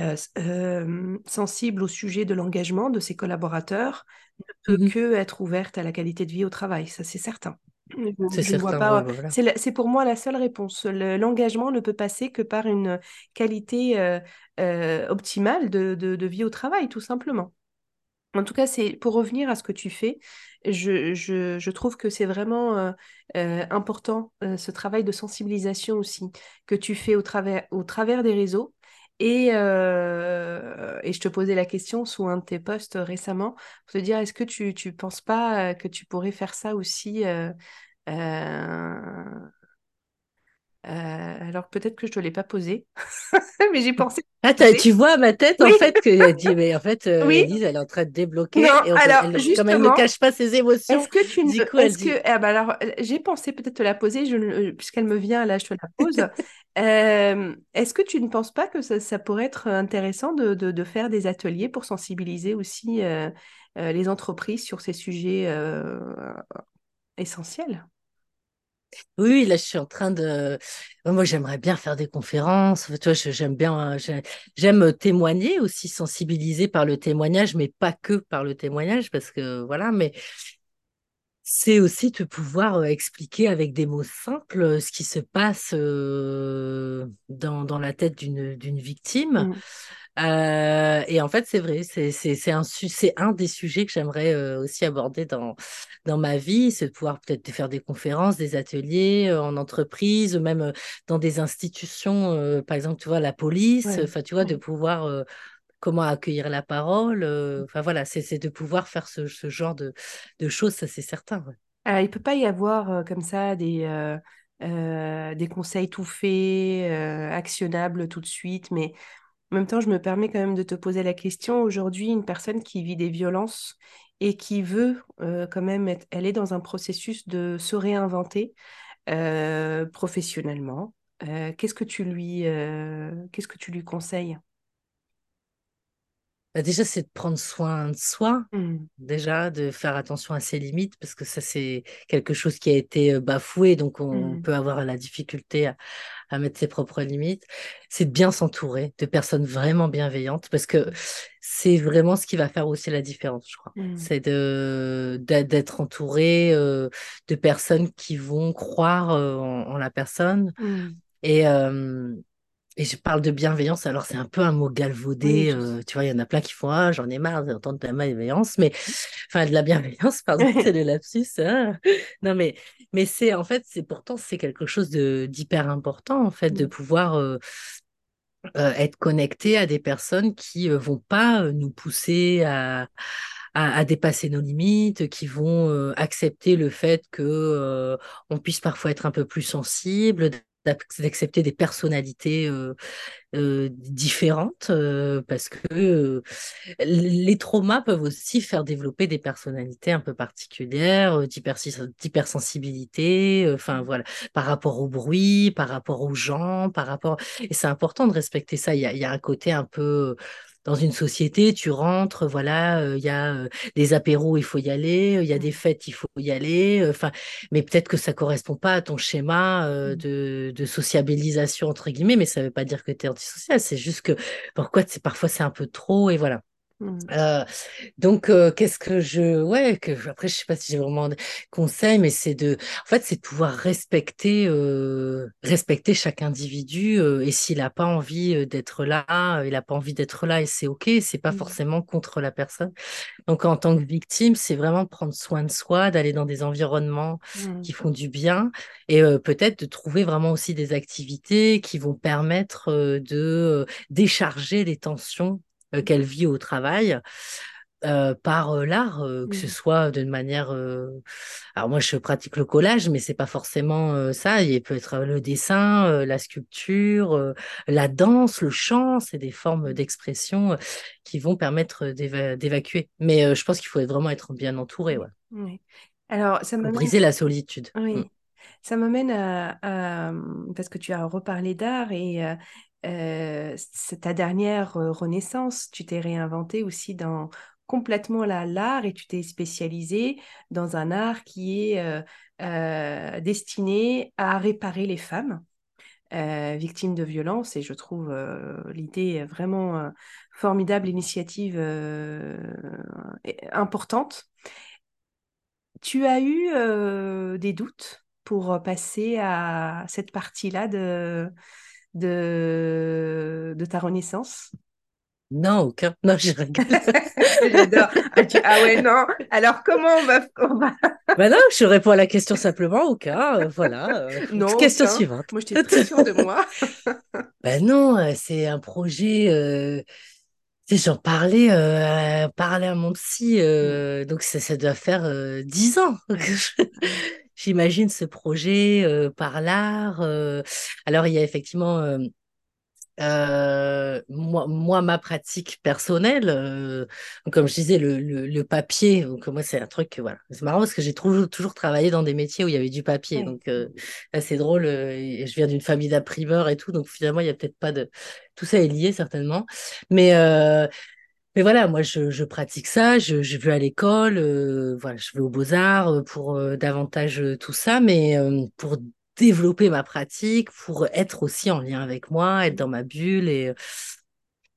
A: sensible au sujet de l'engagement de ses collaborateurs ne peut
B: Mhm.
A: que être ouverte à la qualité de vie au travail, ça c'est certain.
B: C'est ouais, voilà.
A: la- pour moi la seule réponse. Le- L'engagement ne peut passer que par une qualité euh, euh, optimale de, de de vie au travail, tout simplement. En tout cas, c'est pour revenir à ce que tu fais, je, je, je trouve que c'est vraiment euh, important ce travail de sensibilisation aussi que tu fais au travers, au travers des réseaux. Et, euh, et je te posais la question sous un de tes posts récemment pour te dire est-ce que tu ne penses pas que tu pourrais faire ça aussi euh, euh, euh, alors peut-être que je ne te l'ai pas posé, [laughs] mais j'ai pensé.
B: Ah, tu vois ma tête en fait que elle dit mais en fait [laughs] euh,
A: oui.
B: Elle est en train de débloquer
A: Non,
B: et on-
A: alors
B: elle, comme elle ne cache pas ses émotions,
A: est-ce que tu ne
B: du
A: veux,
B: coup elle
A: est-ce
B: dit
A: que, ah bah alors, euh, j'ai pensé peut-être te la poser, je, euh, puisqu'elle me vient là, je te la pose. [laughs] Euh, est-ce que tu ne penses pas que ça, ça pourrait être intéressant de, de- de faire des ateliers pour sensibiliser aussi euh, euh, les entreprises sur ces sujets euh, essentiels?
B: Oui, là, je suis en train de. Moi, j'aimerais bien faire des conférences. J'aime bien, j'ai- j'aime témoigner aussi, sensibiliser par le témoignage, mais pas que par le témoignage, parce que voilà. Mais c'est aussi de pouvoir expliquer avec des mots simples ce qui se passe euh, dans, dans la tête d'une victime.
A: Mm,
B: Euh, et en fait, c'est vrai, c'est un un des sujets que j'aimerais euh, aussi aborder dans dans ma vie, c'est de pouvoir peut-être faire des conférences, des ateliers en entreprise, même dans des institutions, par exemple, tu vois, la police,
A: ouais,
B: enfin, tu vois, de pouvoir comment accueillir la parole, enfin voilà, c'est de pouvoir faire ce, genre de choses, ça c'est certain.
A: il peut pas y avoir comme ça des, des conseils tout faits, actionnables tout de suite, mais En même temps, je me permets quand même de te poser la question. Aujourd'hui, une personne qui vit des violences et qui veut quand même être, elle est dans un processus de se réinventer professionnellement. Qu'est-ce qu'est-ce que tu lui conseilles?
B: Bah, déjà, c'est de prendre soin de soi,
A: Mm,
B: déjà, de faire attention à ses limites, parce que ça, c'est quelque chose qui a été euh, bafoué, donc on
A: mm,
B: peut avoir la difficulté à, à mettre ses propres limites. C'est de bien s'entourer de personnes vraiment bienveillantes, parce que c'est vraiment ce qui va faire aussi la différence, je crois.
A: mm,
B: C'est de, d'être entouré euh, de personnes qui vont croire euh, en, en la personne. Et, euh, et je parle de bienveillance, alors c'est un peu un mot galvaudé, euh, tu vois, il y en a plein qui font Ah, j'en ai marre d'entendre de la bienveillance, mais [laughs] enfin de la bienveillance, pardon, c'est le lapsus. hein. Non, mais, mais c'est en fait, c'est pourtant c'est quelque chose d'hyper important en fait, de pouvoir euh, euh, être connecté à des personnes qui vont pas nous pousser à, à, à dépasser nos limites, qui vont accepter le fait que on puisse parfois être un peu plus sensible, d'accepter des personnalités différentes, parce que les traumas peuvent aussi faire développer des personnalités un peu particulières, d'hypersensibilité, enfin voilà, par rapport au bruit, par rapport aux gens, par rapport... Et c'est important de respecter ça. Il y a un côté un peu... Dans une société, tu rentres, voilà, euh, il y a euh, des apéros, il faut y aller, euh, il y a des
A: mm,
B: fêtes, il faut y aller, euh, enfin, mais peut-être que ça correspond pas à ton schéma euh,
A: mm,
B: de, de sociabilisation entre guillemets, mais ça veut pas dire que tu es antisocial, c'est juste que pourquoi c'est parfois c'est un peu trop et voilà.
A: Mm,
B: Euh, donc, euh, qu'est-ce que je, ouais, que après, je sais pas si j'ai vraiment des conseils, mais c'est de, en fait, c'est de pouvoir respecter, euh, respecter chaque individu. et s'il n'a pas envie d'être là, il n'a pas envie d'être là, et c'est ok. C'est pas
A: mm,
B: forcément contre la personne. Donc, en tant que victime, c'est vraiment prendre soin de soi, d'aller dans des environnements
A: mm,
B: qui font du bien, et peut-être de trouver vraiment aussi des activités qui vont permettre de décharger les tensions qu'elle vit au travail euh, par euh, l'art, euh, que ce
A: mm,
B: soit d'une manière. euh, Alors moi, je pratique le collage, mais c'est pas forcément euh, ça. Il peut être le dessin, euh, la sculpture, euh, la danse, le chant. C'est des formes
A: mm,
B: d'expression euh, qui vont permettre d'éva- d'évacuer. Mais euh, je pense qu'il faut vraiment être bien entouré, ouais,
A: mm. Ouais. Alors, ça m'amène
B: briser la solitude.
A: Oui, ça m'amène à, à- Parce que tu as reparlé d'art et euh, euh, c'est ta dernière euh, renaissance. Tu t'es réinventé aussi dans complètement la- l'art et tu t'es spécialisé dans un art qui est destiné à réparer les femmes victimes de violences. Et je trouve l'idée vraiment formidable, l'initiative et- importante. Tu as eu des doutes pour passer à cette partie-là de, de, de ta renaissance?
B: Non, aucun. Non, je rigole. [laughs]
A: J'adore. Ah, ah ouais, non. Alors, comment on va... on va- [laughs]
B: Ben non, je réponds à la question simplement, aucun. euh, voilà. euh,
A: Non,
B: question
A: aucun.
B: suivante.
A: Moi, j'étais très sûre de moi. [laughs]
B: Ben non, euh, c'est un projet. euh, j'en parlais, parlais à mon psy,
A: Mm,
B: euh, donc ça, ça doit faire dix ans j'imagine ce projet par l'art. Alors, il y a effectivement euh, moi, moi, ma pratique personnelle, euh, comme je disais, le, le, le papier, donc moi, c'est un truc, voilà. C'est marrant parce que j'ai toujours, toujours travaillé dans des métiers où il y avait du papier.
A: ouais.
B: Donc, euh, c'est drôle. je viens d'une famille d'imprimeurs et tout. Donc, finalement, il y a peut-être pas de. Tout ça est lié, certainement. Mais, mais voilà, moi, je, pratique ça. Je, je vais à l'école. euh, voilà, je vais aux Beaux-Arts euh, pour euh, davantage tout ça. Mais pour développer ma pratique, pour être aussi en lien avec moi, être dans ma bulle et,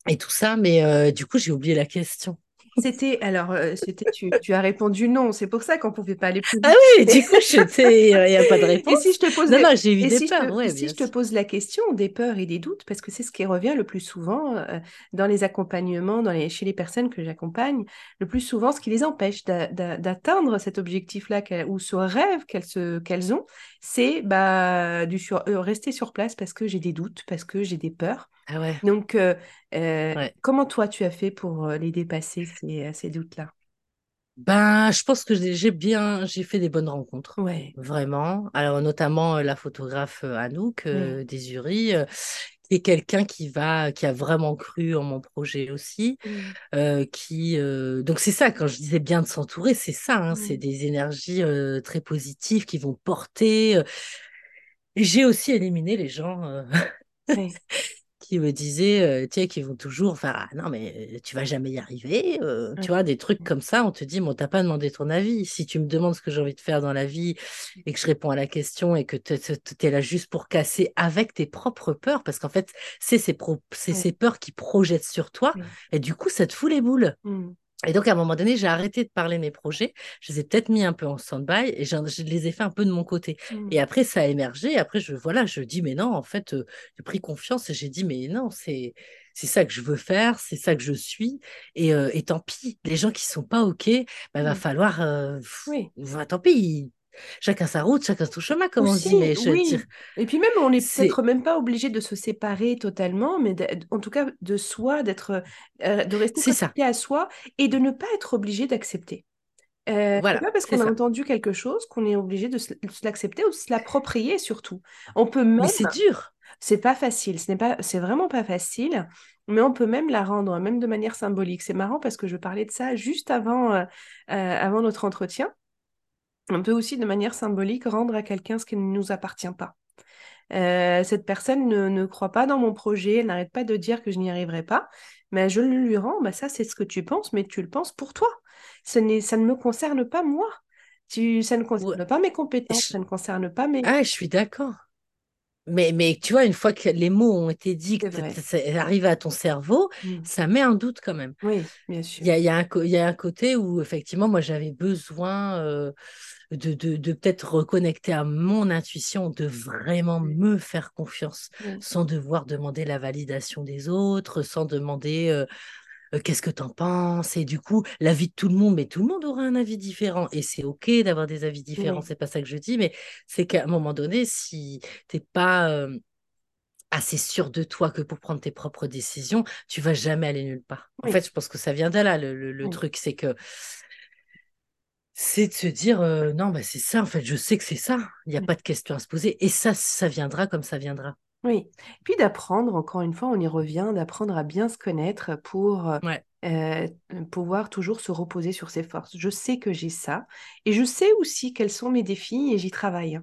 B: et tout ça. Mais du coup, j'ai oublié la question.
A: C'était, alors, euh, c'était, tu, tu as répondu non. C'est pour ça qu'on ne pouvait pas aller plus
B: Ah
A: vite.
B: oui, du coup, il n'y a pas de
A: Et si
B: réponse.
A: je te pose
B: Non,
A: des-
B: non, j'ai eu
A: et
B: des
A: si je te,
B: ouais,
A: si
B: bien
A: je te
B: sûr.
A: pose la question des peurs et des doutes, parce que c'est ce qui revient le plus souvent euh, dans les accompagnements, dans les, chez les personnes que j'accompagne, le plus souvent, ce qui les empêche d'a- d'a- d'atteindre cet objectif-là ou ce rêve qu'elles se- qu'elles ont, c'est bah, du sur, euh, rester sur place parce que j'ai des doutes, parce que j'ai des peurs.
B: Ah ouais,
A: Donc, euh, euh,
B: ouais.
A: comment toi tu as fait pour les dépasser, ces, ces doutes-là?
B: Ben, je pense que j'ai bien, j'ai fait des bonnes rencontres,
A: Ouais,
B: vraiment. Alors, notamment la photographe Anouk euh, euh, est quelqu'un qui va, qui a vraiment cru en mon projet aussi. Euh, qui, euh, donc c'est ça, quand je disais bien de s'entourer, c'est ça, hein, c'est
A: mm,
B: des énergies euh, très positives qui vont porter. euh. J'ai aussi éliminé les gens euh, [laughs] qui me disaient, euh, tu sais, qui vont toujours, enfin, ah, non, mais tu vas jamais y arriver, euh, tu vois, des trucs comme ça, on te dit, mais on t'a pas demandé ton avis. Si tu me demandes ce que j'ai envie de faire dans la vie et que je réponds à la question et que tu es là juste pour casser avec tes propres peurs, parce qu'en fait, c'est ces, pro- c'est
A: ouais,
B: ces peurs qui projettent sur toi,
A: ouais.
B: et du coup, ça te fout les boules. Et donc, à un moment donné, j'ai arrêté de parler de mes projets. Je les ai peut-être mis un peu en stand-by et je les ai fait un peu de mon côté. Et
A: mm,
B: après, ça a émergé. Après, je, voilà, je dis, mais non, en fait, euh, j'ai pris confiance et j'ai dit, mais non, c'est, c'est ça que je veux faire, c'est ça que je suis. Et, euh, et tant pis, les gens qui sont pas OK, bah, va
A: mm.
B: falloir, euh, pff,
A: Oui.
B: bah, tant pis. Chacun sa route, chacun son chemin, comme on dit. Mais je veux dire,
A: oui. Et puis même, on n'est peut-être même pas obligé de se séparer totalement, mais en tout cas de soi, d'être, euh, de rester connecté à soi et de ne pas être obligé d'accepter. Euh,
B: Voilà,
A: pas parce qu'on a
B: ça.
A: entendu quelque chose qu'on est obligé de se, l'accepter ou de se l'approprier surtout. On peut même,
B: Mais c'est dur.
A: c'est pas facile, ce n'est pas, c'est vraiment pas facile, mais on peut même la rendre, même de manière symbolique. C'est marrant parce que je parlais de ça juste avant, euh, euh, avant notre entretien. On peut aussi, de manière symbolique, rendre à quelqu'un ce qui ne nous appartient pas. Euh, cette personne ne, ne croit pas dans mon projet, elle n'arrête pas de dire que je n'y arriverai pas, mais je le lui rends, bah ça c'est ce que tu penses, mais tu le penses pour toi. Ce ça ne me concerne pas moi. Tu, ça ne
B: Ouais.
A: concerne pas mes compétences,
B: Je-
A: ça ne concerne pas mes...
B: Ah, je suis d'accord. Mais, mais tu vois, une fois que les mots ont été dits, que c'est arrivé à ton cerveau,
A: Mm.
B: ça met un doute quand même.
A: Oui, bien
B: Il y
A: sûr.
B: a, il y a y a un côté où, effectivement, moi, j'avais besoin euh, de, de, de peut-être reconnecter à mon intuition, de vraiment
A: Mm.
B: me faire confiance,
A: Oui,
B: sans devoir demander la validation des autres, sans demander euh, euh, qu'est-ce que t'en penses? Et du coup, l'avis de tout le monde, mais tout le monde aura un avis différent. Et c'est OK d'avoir des avis différents,
A: oui,
B: c'est pas ça que je dis, mais c'est qu'à un moment donné, si t'es pas euh, assez sûr de toi que pour prendre tes propres décisions, tu vas jamais aller nulle part. En fait, je pense que ça vient de là, le, le- truc, c'est que c'est de se dire, euh, non, bah, c'est ça, en fait, je sais que c'est ça, il n'y a
A: oui.
B: pas de question à se poser, et ça, ça viendra comme ça viendra.
A: Oui. Et puis d'apprendre, encore une fois, on y revient, d'apprendre à bien se connaître pour euh,
B: Ouais,
A: euh, pouvoir toujours se reposer sur ses forces. Je sais que j'ai ça et je sais aussi quels sont mes défis et j'y travaille.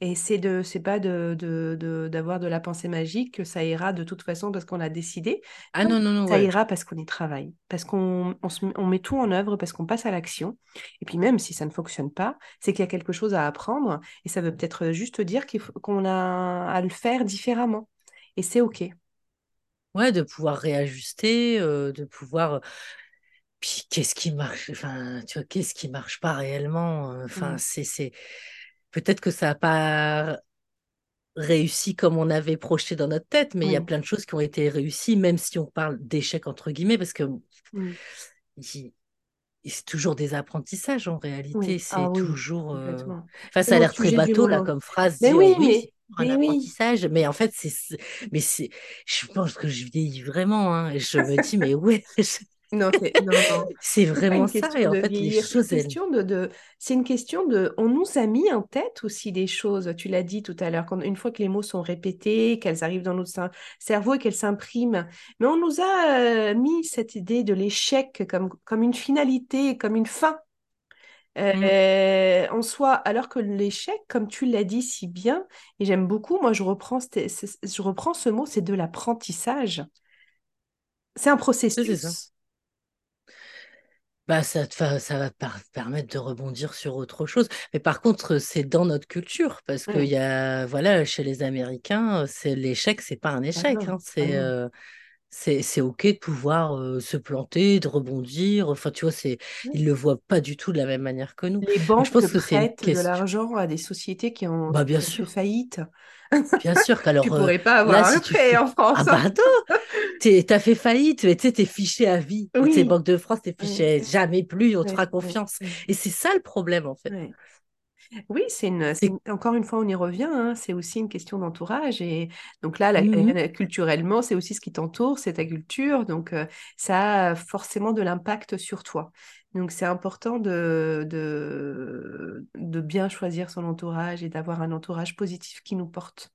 A: Et c'est de, c'est pas de, de, de- d'avoir de la pensée magique que ça ira de toute façon parce qu'on a décidé.
B: ah
A: Non,
B: non, non,
A: ça
B: ouais,
A: ira parce qu'on y travaille, parce qu'on on met on met tout en œuvre, parce qu'on passe à l'action. Et puis même si ça ne fonctionne pas, c'est qu'il y a quelque chose à apprendre et ça veut peut-être juste dire qu'il faut- qu'on a à le faire différemment. Et c'est OK.
B: ouais, de pouvoir réajuster, euh, de pouvoir... Puis qu'est-ce qui marche, enfin, tu vois, qu'est-ce qui marche pas réellement, euh, enfin,
A: Mm.
B: c'est, c'est... Peut-être que ça n'a pas réussi comme on avait projeté dans notre tête, mais il y a plein de choses qui ont été réussies, même si on parle d'échecs entre guillemets, parce que c'est toujours des apprentissages en réalité.
A: Oui. Ah
B: C'est
A: oui,
B: toujours. euh. Enfin, ça a l'air très bateau là comme phrase,
A: Mais
B: dire
A: oui,
B: oui,
A: mais,
B: un
A: mais oui.
B: apprentissage, mais en fait, c'est. Mais c'est. Je pense que je vieillis vraiment, hein, je me dis, mais ouais, [laughs]
A: Non, c'est [laughs]
B: vraiment ça.
A: question
B: Et en fait, les
A: vieillir, c'est une
B: choses, elles.
A: question de, de... c'est une question de. On nous a mis en tête aussi des choses. Tu l'as dit tout à l'heure, une fois que les mots sont répétés, qu'elles arrivent dans notre cer- cerveau et qu'elles s'impriment. Mais on nous a euh, mis cette idée de l'échec comme comme une finalité, comme une fin
B: Mm.
A: euh, en soi, alors que l'échec, comme tu l'as dit si bien, et j'aime beaucoup, moi je reprends, je reprends ce mot, c'est de l'apprentissage. C'est un processus.
B: Bah, ça, te fa- ça va te permettre de rebondir sur autre chose. Mais par contre, c'est dans notre culture, parce qu'il
A: Oui.
B: y a, voilà, chez les Américains, c'est l'échec, c'est pas un
A: Ah
B: échec, hein,
A: ah
B: c'est euh, OK de pouvoir euh, se planter, de rebondir. Enfin, tu vois, c'est,
A: Oui.
B: ils le voient pas du tout de la même manière que nous.
A: Les
B: Donc, je
A: banques
B: pense que
A: prêtent de l'argent à des sociétés qui ont,
B: Bah, bien sûr,
A: faillite.
B: Bien sûr
A: Tu
B: qu'alors euh,
A: pourrais pas
B: là,
A: avoir un
B: si tu
A: prêt
B: fais,
A: en
B: ah
A: France.
B: bah t'es- t'as fait faillite, mais tu sais, t'es fiché à vie. Tu
A: Oui,
B: Banque de France, t'es
A: oui,
B: fiché jamais plus, on te
A: oui,
B: fera
A: oui,
B: confiance.
A: oui,
B: Et c'est ça le problème, en fait.
A: oui. Oui, c'est une, c'est encore une fois, on y revient, hein, c'est aussi une question d'entourage. Et donc là, la-
B: Mhm.
A: la- culturellement, c'est aussi ce qui t'entoure, c'est ta culture. Donc euh, ça a forcément de l'impact sur toi. Donc c'est important de, de, de bien choisir son entourage et d'avoir un entourage positif qui nous porte.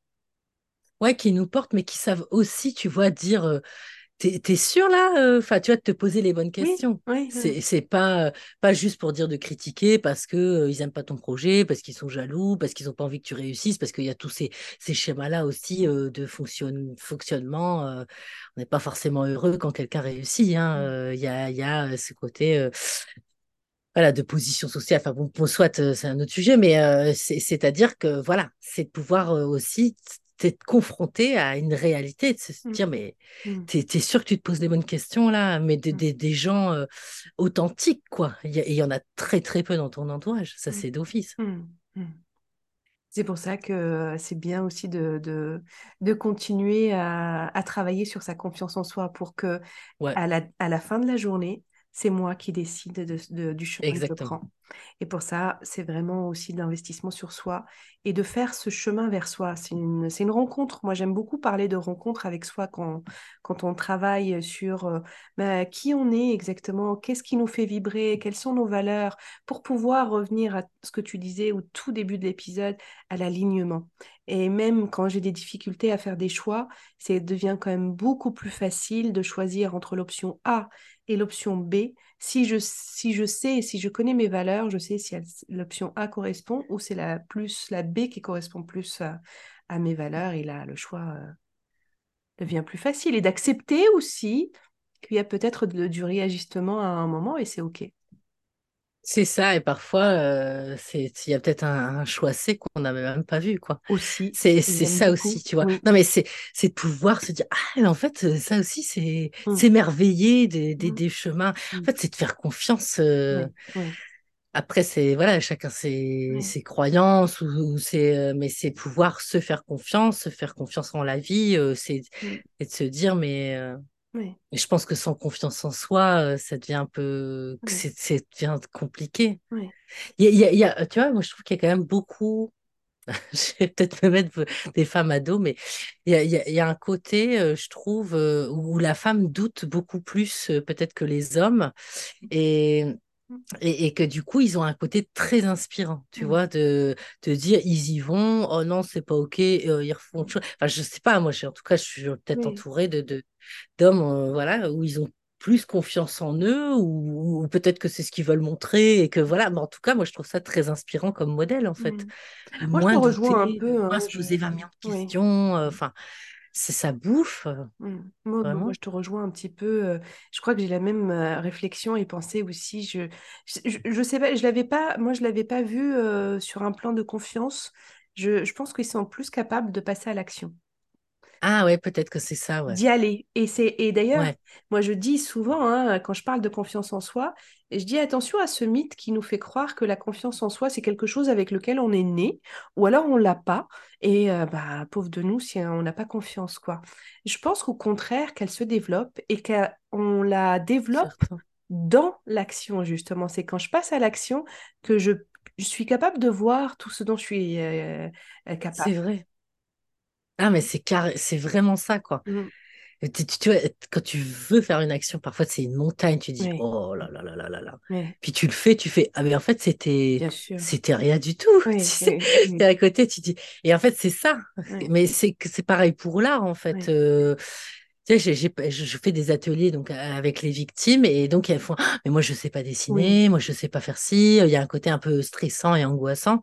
B: Ouais, qui nous portent, mais qui savent aussi, tu vois, dire, euh, t'es, sûr là? euh, Enfin, tu vois, de te poser les bonnes questions.
A: oui, oui.
B: C'est, c'est pas, euh, pas juste pour dire de critiquer parce que euh, ils aiment pas ton projet, parce qu'ils sont jaloux, parce qu'ils ont pas envie que tu réussisses, parce qu'il y a tous ces, ces schémas-là aussi euh, de fonctionne, fonctionnement. euh, on n'est pas forcément heureux quand quelqu'un réussit, hein. euh, Il y a, il y a ce côté, voilà, de position sociale. Enfin bon, soit c'est un autre sujet, mais euh, c'est, c'est-à-dire que voilà, c'est de pouvoir euh, aussi t'être confronté à une réalité, de se
A: Mm,
B: dire, mais
A: mm,
B: t'es, t'es sûr que tu te poses les bonnes questions là, mais des,
A: mm,
B: des, des gens euh, authentiques, quoi. Il y, en a très très peu dans ton entourage, ça c'est d'office.
A: C'est pour ça que c'est bien aussi de, de, de continuer à, à travailler sur sa confiance en soi pour que
B: Ouais,
A: à la, à la fin de la journée, c'est moi qui décide de- de- du chemin que je
B: exactement.
A: prends. Et pour ça, c'est vraiment aussi de l'investissement sur soi et de faire ce chemin vers soi. C'est une, c'est une rencontre. Moi, j'aime beaucoup parler de rencontre avec soi quand, quand on travaille sur euh, bah, qui on est exactement, qu'est-ce qui nous fait vibrer, quelles sont nos valeurs, pour pouvoir revenir à ce que tu disais au tout début de l'épisode, à l'alignement. Et même quand j'ai des difficultés à faire des choix, ça devient quand même beaucoup plus facile de choisir entre l'option A et l'option B. Si je, sais, si je connais mes valeurs, je sais si l'option A correspond ou c'est la plus la B qui correspond plus à, à mes valeurs. Et là, le choix euh, devient plus facile. Et d'accepter aussi qu'il y a peut-être du réajustement à un moment et c'est OK.
B: C'est ça, et parfois, euh, c'est, il y a peut-être un, un choix C qu'on n'avait même pas vu, quoi.
A: Aussi,
B: C'est, ça
A: beaucoup.
B: aussi, tu vois.
A: Oui.
B: Non, mais c'est, c'est de pouvoir se dire, ah, mais en fait, ça aussi, c'est
A: Mm,
B: s'émerveiller des, des,
A: mm,
B: des chemins. En
A: mm.
B: fait, c'est de faire confiance. euh,
A: Oui, oui,
B: Après, c'est, voilà, chacun ses, ses croyances, ou, ou c'est, euh, mais c'est pouvoir se faire confiance, se faire confiance en la vie, euh, c'est, et de se dire, mais, euh, je pense que sans confiance en soi, euh, ça devient un peu, c'est, c'est devient compliqué. Il y a, il y a- il y a- tu vois, moi, je trouve qu'il y a quand même beaucoup, [laughs] je vais peut-être me mettre des femmes ados, mais il y a, il y a- un côté, euh, je trouve, euh, où la femme doute beaucoup plus euh, peut-être que les hommes. Et,
A: Mm,
B: et, et que du coup, ils ont un côté très inspirant, tu
A: mm,
B: vois, de te dire, ils y vont, oh non, c'est pas OK, euh, ils refont autre chose. Enfin, je sais pas, moi, je- en tout cas, je suis peut-être
A: Oui,
B: entourée de, d'hommes, euh, voilà, où ils ont plus confiance en eux, ou, ou peut-être que c'est ce qu'ils veulent montrer, et que voilà, mais en tout cas, moi, je trouve ça très inspirant comme modèle, en fait
A: mm.
B: de
A: Moi, je te
B: moins
A: rejoins un
B: douter,
A: peu,
B: moins
A: hein,
B: se
A: je...
B: poser 20 millions de
A: Oui.
B: questions. euh, Enfin, c'est ça bouffe, euh,
A: Mm. Moi, je te rejoins un petit peu. euh, je crois que j'ai la même euh, réflexion et pensée aussi. Je, je, je sais pas, je l'avais pas, moi, je l'avais pas vu euh, sur un plan de confiance. Je, je pense qu'ils sont plus capables de passer à l'action.
B: Ah ouais, peut-être que c'est ça, ouais.
A: d'y aller. Et c'est et d'ailleurs,
B: Ouais,
A: moi je dis souvent, hein, quand je parle de confiance en soi, je dis attention à ce mythe qui nous fait croire que la confiance en soi, c'est quelque chose avec lequel on est né, ou alors on l'a pas. Et euh, bah, pauvre de nous si on n'a pas confiance, quoi. Je pense qu'au contraire, qu'elle se développe et qu'on la développe
B: certain.
A: dans l'action, justement. C'est quand je passe à l'action que je, je suis capable de voir tout ce dont je suis euh, euh,
B: C'est
A: capable.
B: vrai. Ah, mais c'est carré, c'est vraiment ça, quoi.
A: Mm.
B: Tu, tu- quand tu veux faire une action, parfois c'est une montagne, tu dis,
A: Oui,
B: oh là là là là là là.
A: oui,
B: Puis tu le fais, tu fais, ah mais en fait c'était, c'était rien du tout. [laughs] Tu sais,
A: oui,
B: à côté, tu dis, et en fait c'est ça. Mais c'est pareil pour l'art, en fait. Euh, tu sais, j'ai- je je fais des ateliers donc avec les victimes et donc elles font, Ah, mais moi je sais pas dessiner, moi je sais pas faire ci. Il y a un côté un peu stressant et angoissant.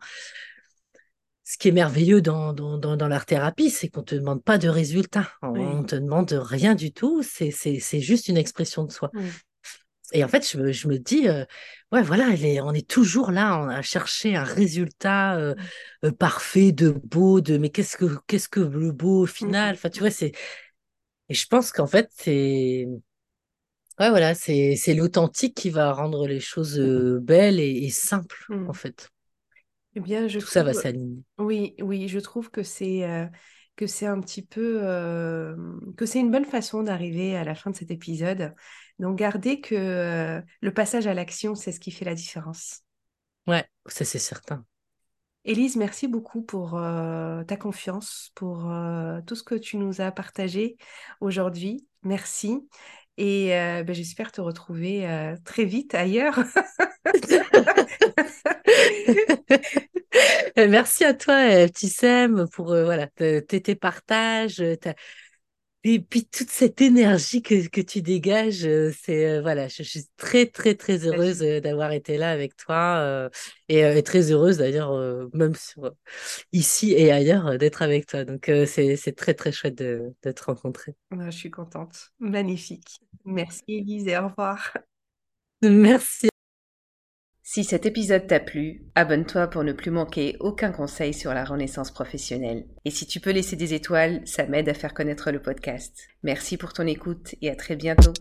B: Ce qui est merveilleux dans, dans, dans, dans l'art-thérapie, c'est qu'on ne te demande pas de résultat. On ne te demande rien du tout. C'est, juste une expression de soi.
A: oui,
B: Et en fait, je me, je me dis, euh, ouais, voilà, est- on est toujours là on a cherché un résultat euh, euh, parfait, de beau, de mais qu'est-ce que, qu'est-ce que le beau au final?
A: mm,
B: Enfin, tu vois, c'est. Et je pense qu'en fait, c'est. Ouais, voilà, c'est, l'authentique qui va rendre les choses belles et, et simples, en
A: mm.
B: fait.
A: Eh bien, je
B: Tout ça va
A: trouve,
B: s'aligner.
A: oui, oui, je trouve que c'est euh, que c'est un petit peu euh, que c'est une bonne façon d'arriver à la fin de cet épisode. Donc, gardez que euh, le passage à l'action, c'est ce qui fait la différence.
B: Ouais, ça c'est certain.
A: Élise, merci beaucoup pour ta confiance, pour tout ce que tu nous as partagé aujourd'hui. Merci. Et euh, ben, j'espère te retrouver euh, très vite ailleurs.
B: Euh, [laughs] [laughs] Merci à toi, euh, petit Sam, pour euh, voilà, te- tes partages, euh, ta- et puis toute cette énergie que, que tu dégages. euh, C'est euh, voilà, je, je suis très très très heureuse euh, d'avoir été là avec toi euh, et, et très heureuse d'ailleurs, même sur, ici et ailleurs, d'être avec toi. Donc c'est très très chouette de, de te rencontrer.
A: je suis contente. Magnifique. Merci Élise et au revoir.
B: Merci.
A: Si cet épisode t'a plu, abonne-toi pour ne plus manquer aucun conseil sur la renaissance professionnelle. Et si tu peux laisser des étoiles, ça m'aide à faire connaître le podcast. Merci pour ton écoute et à très bientôt.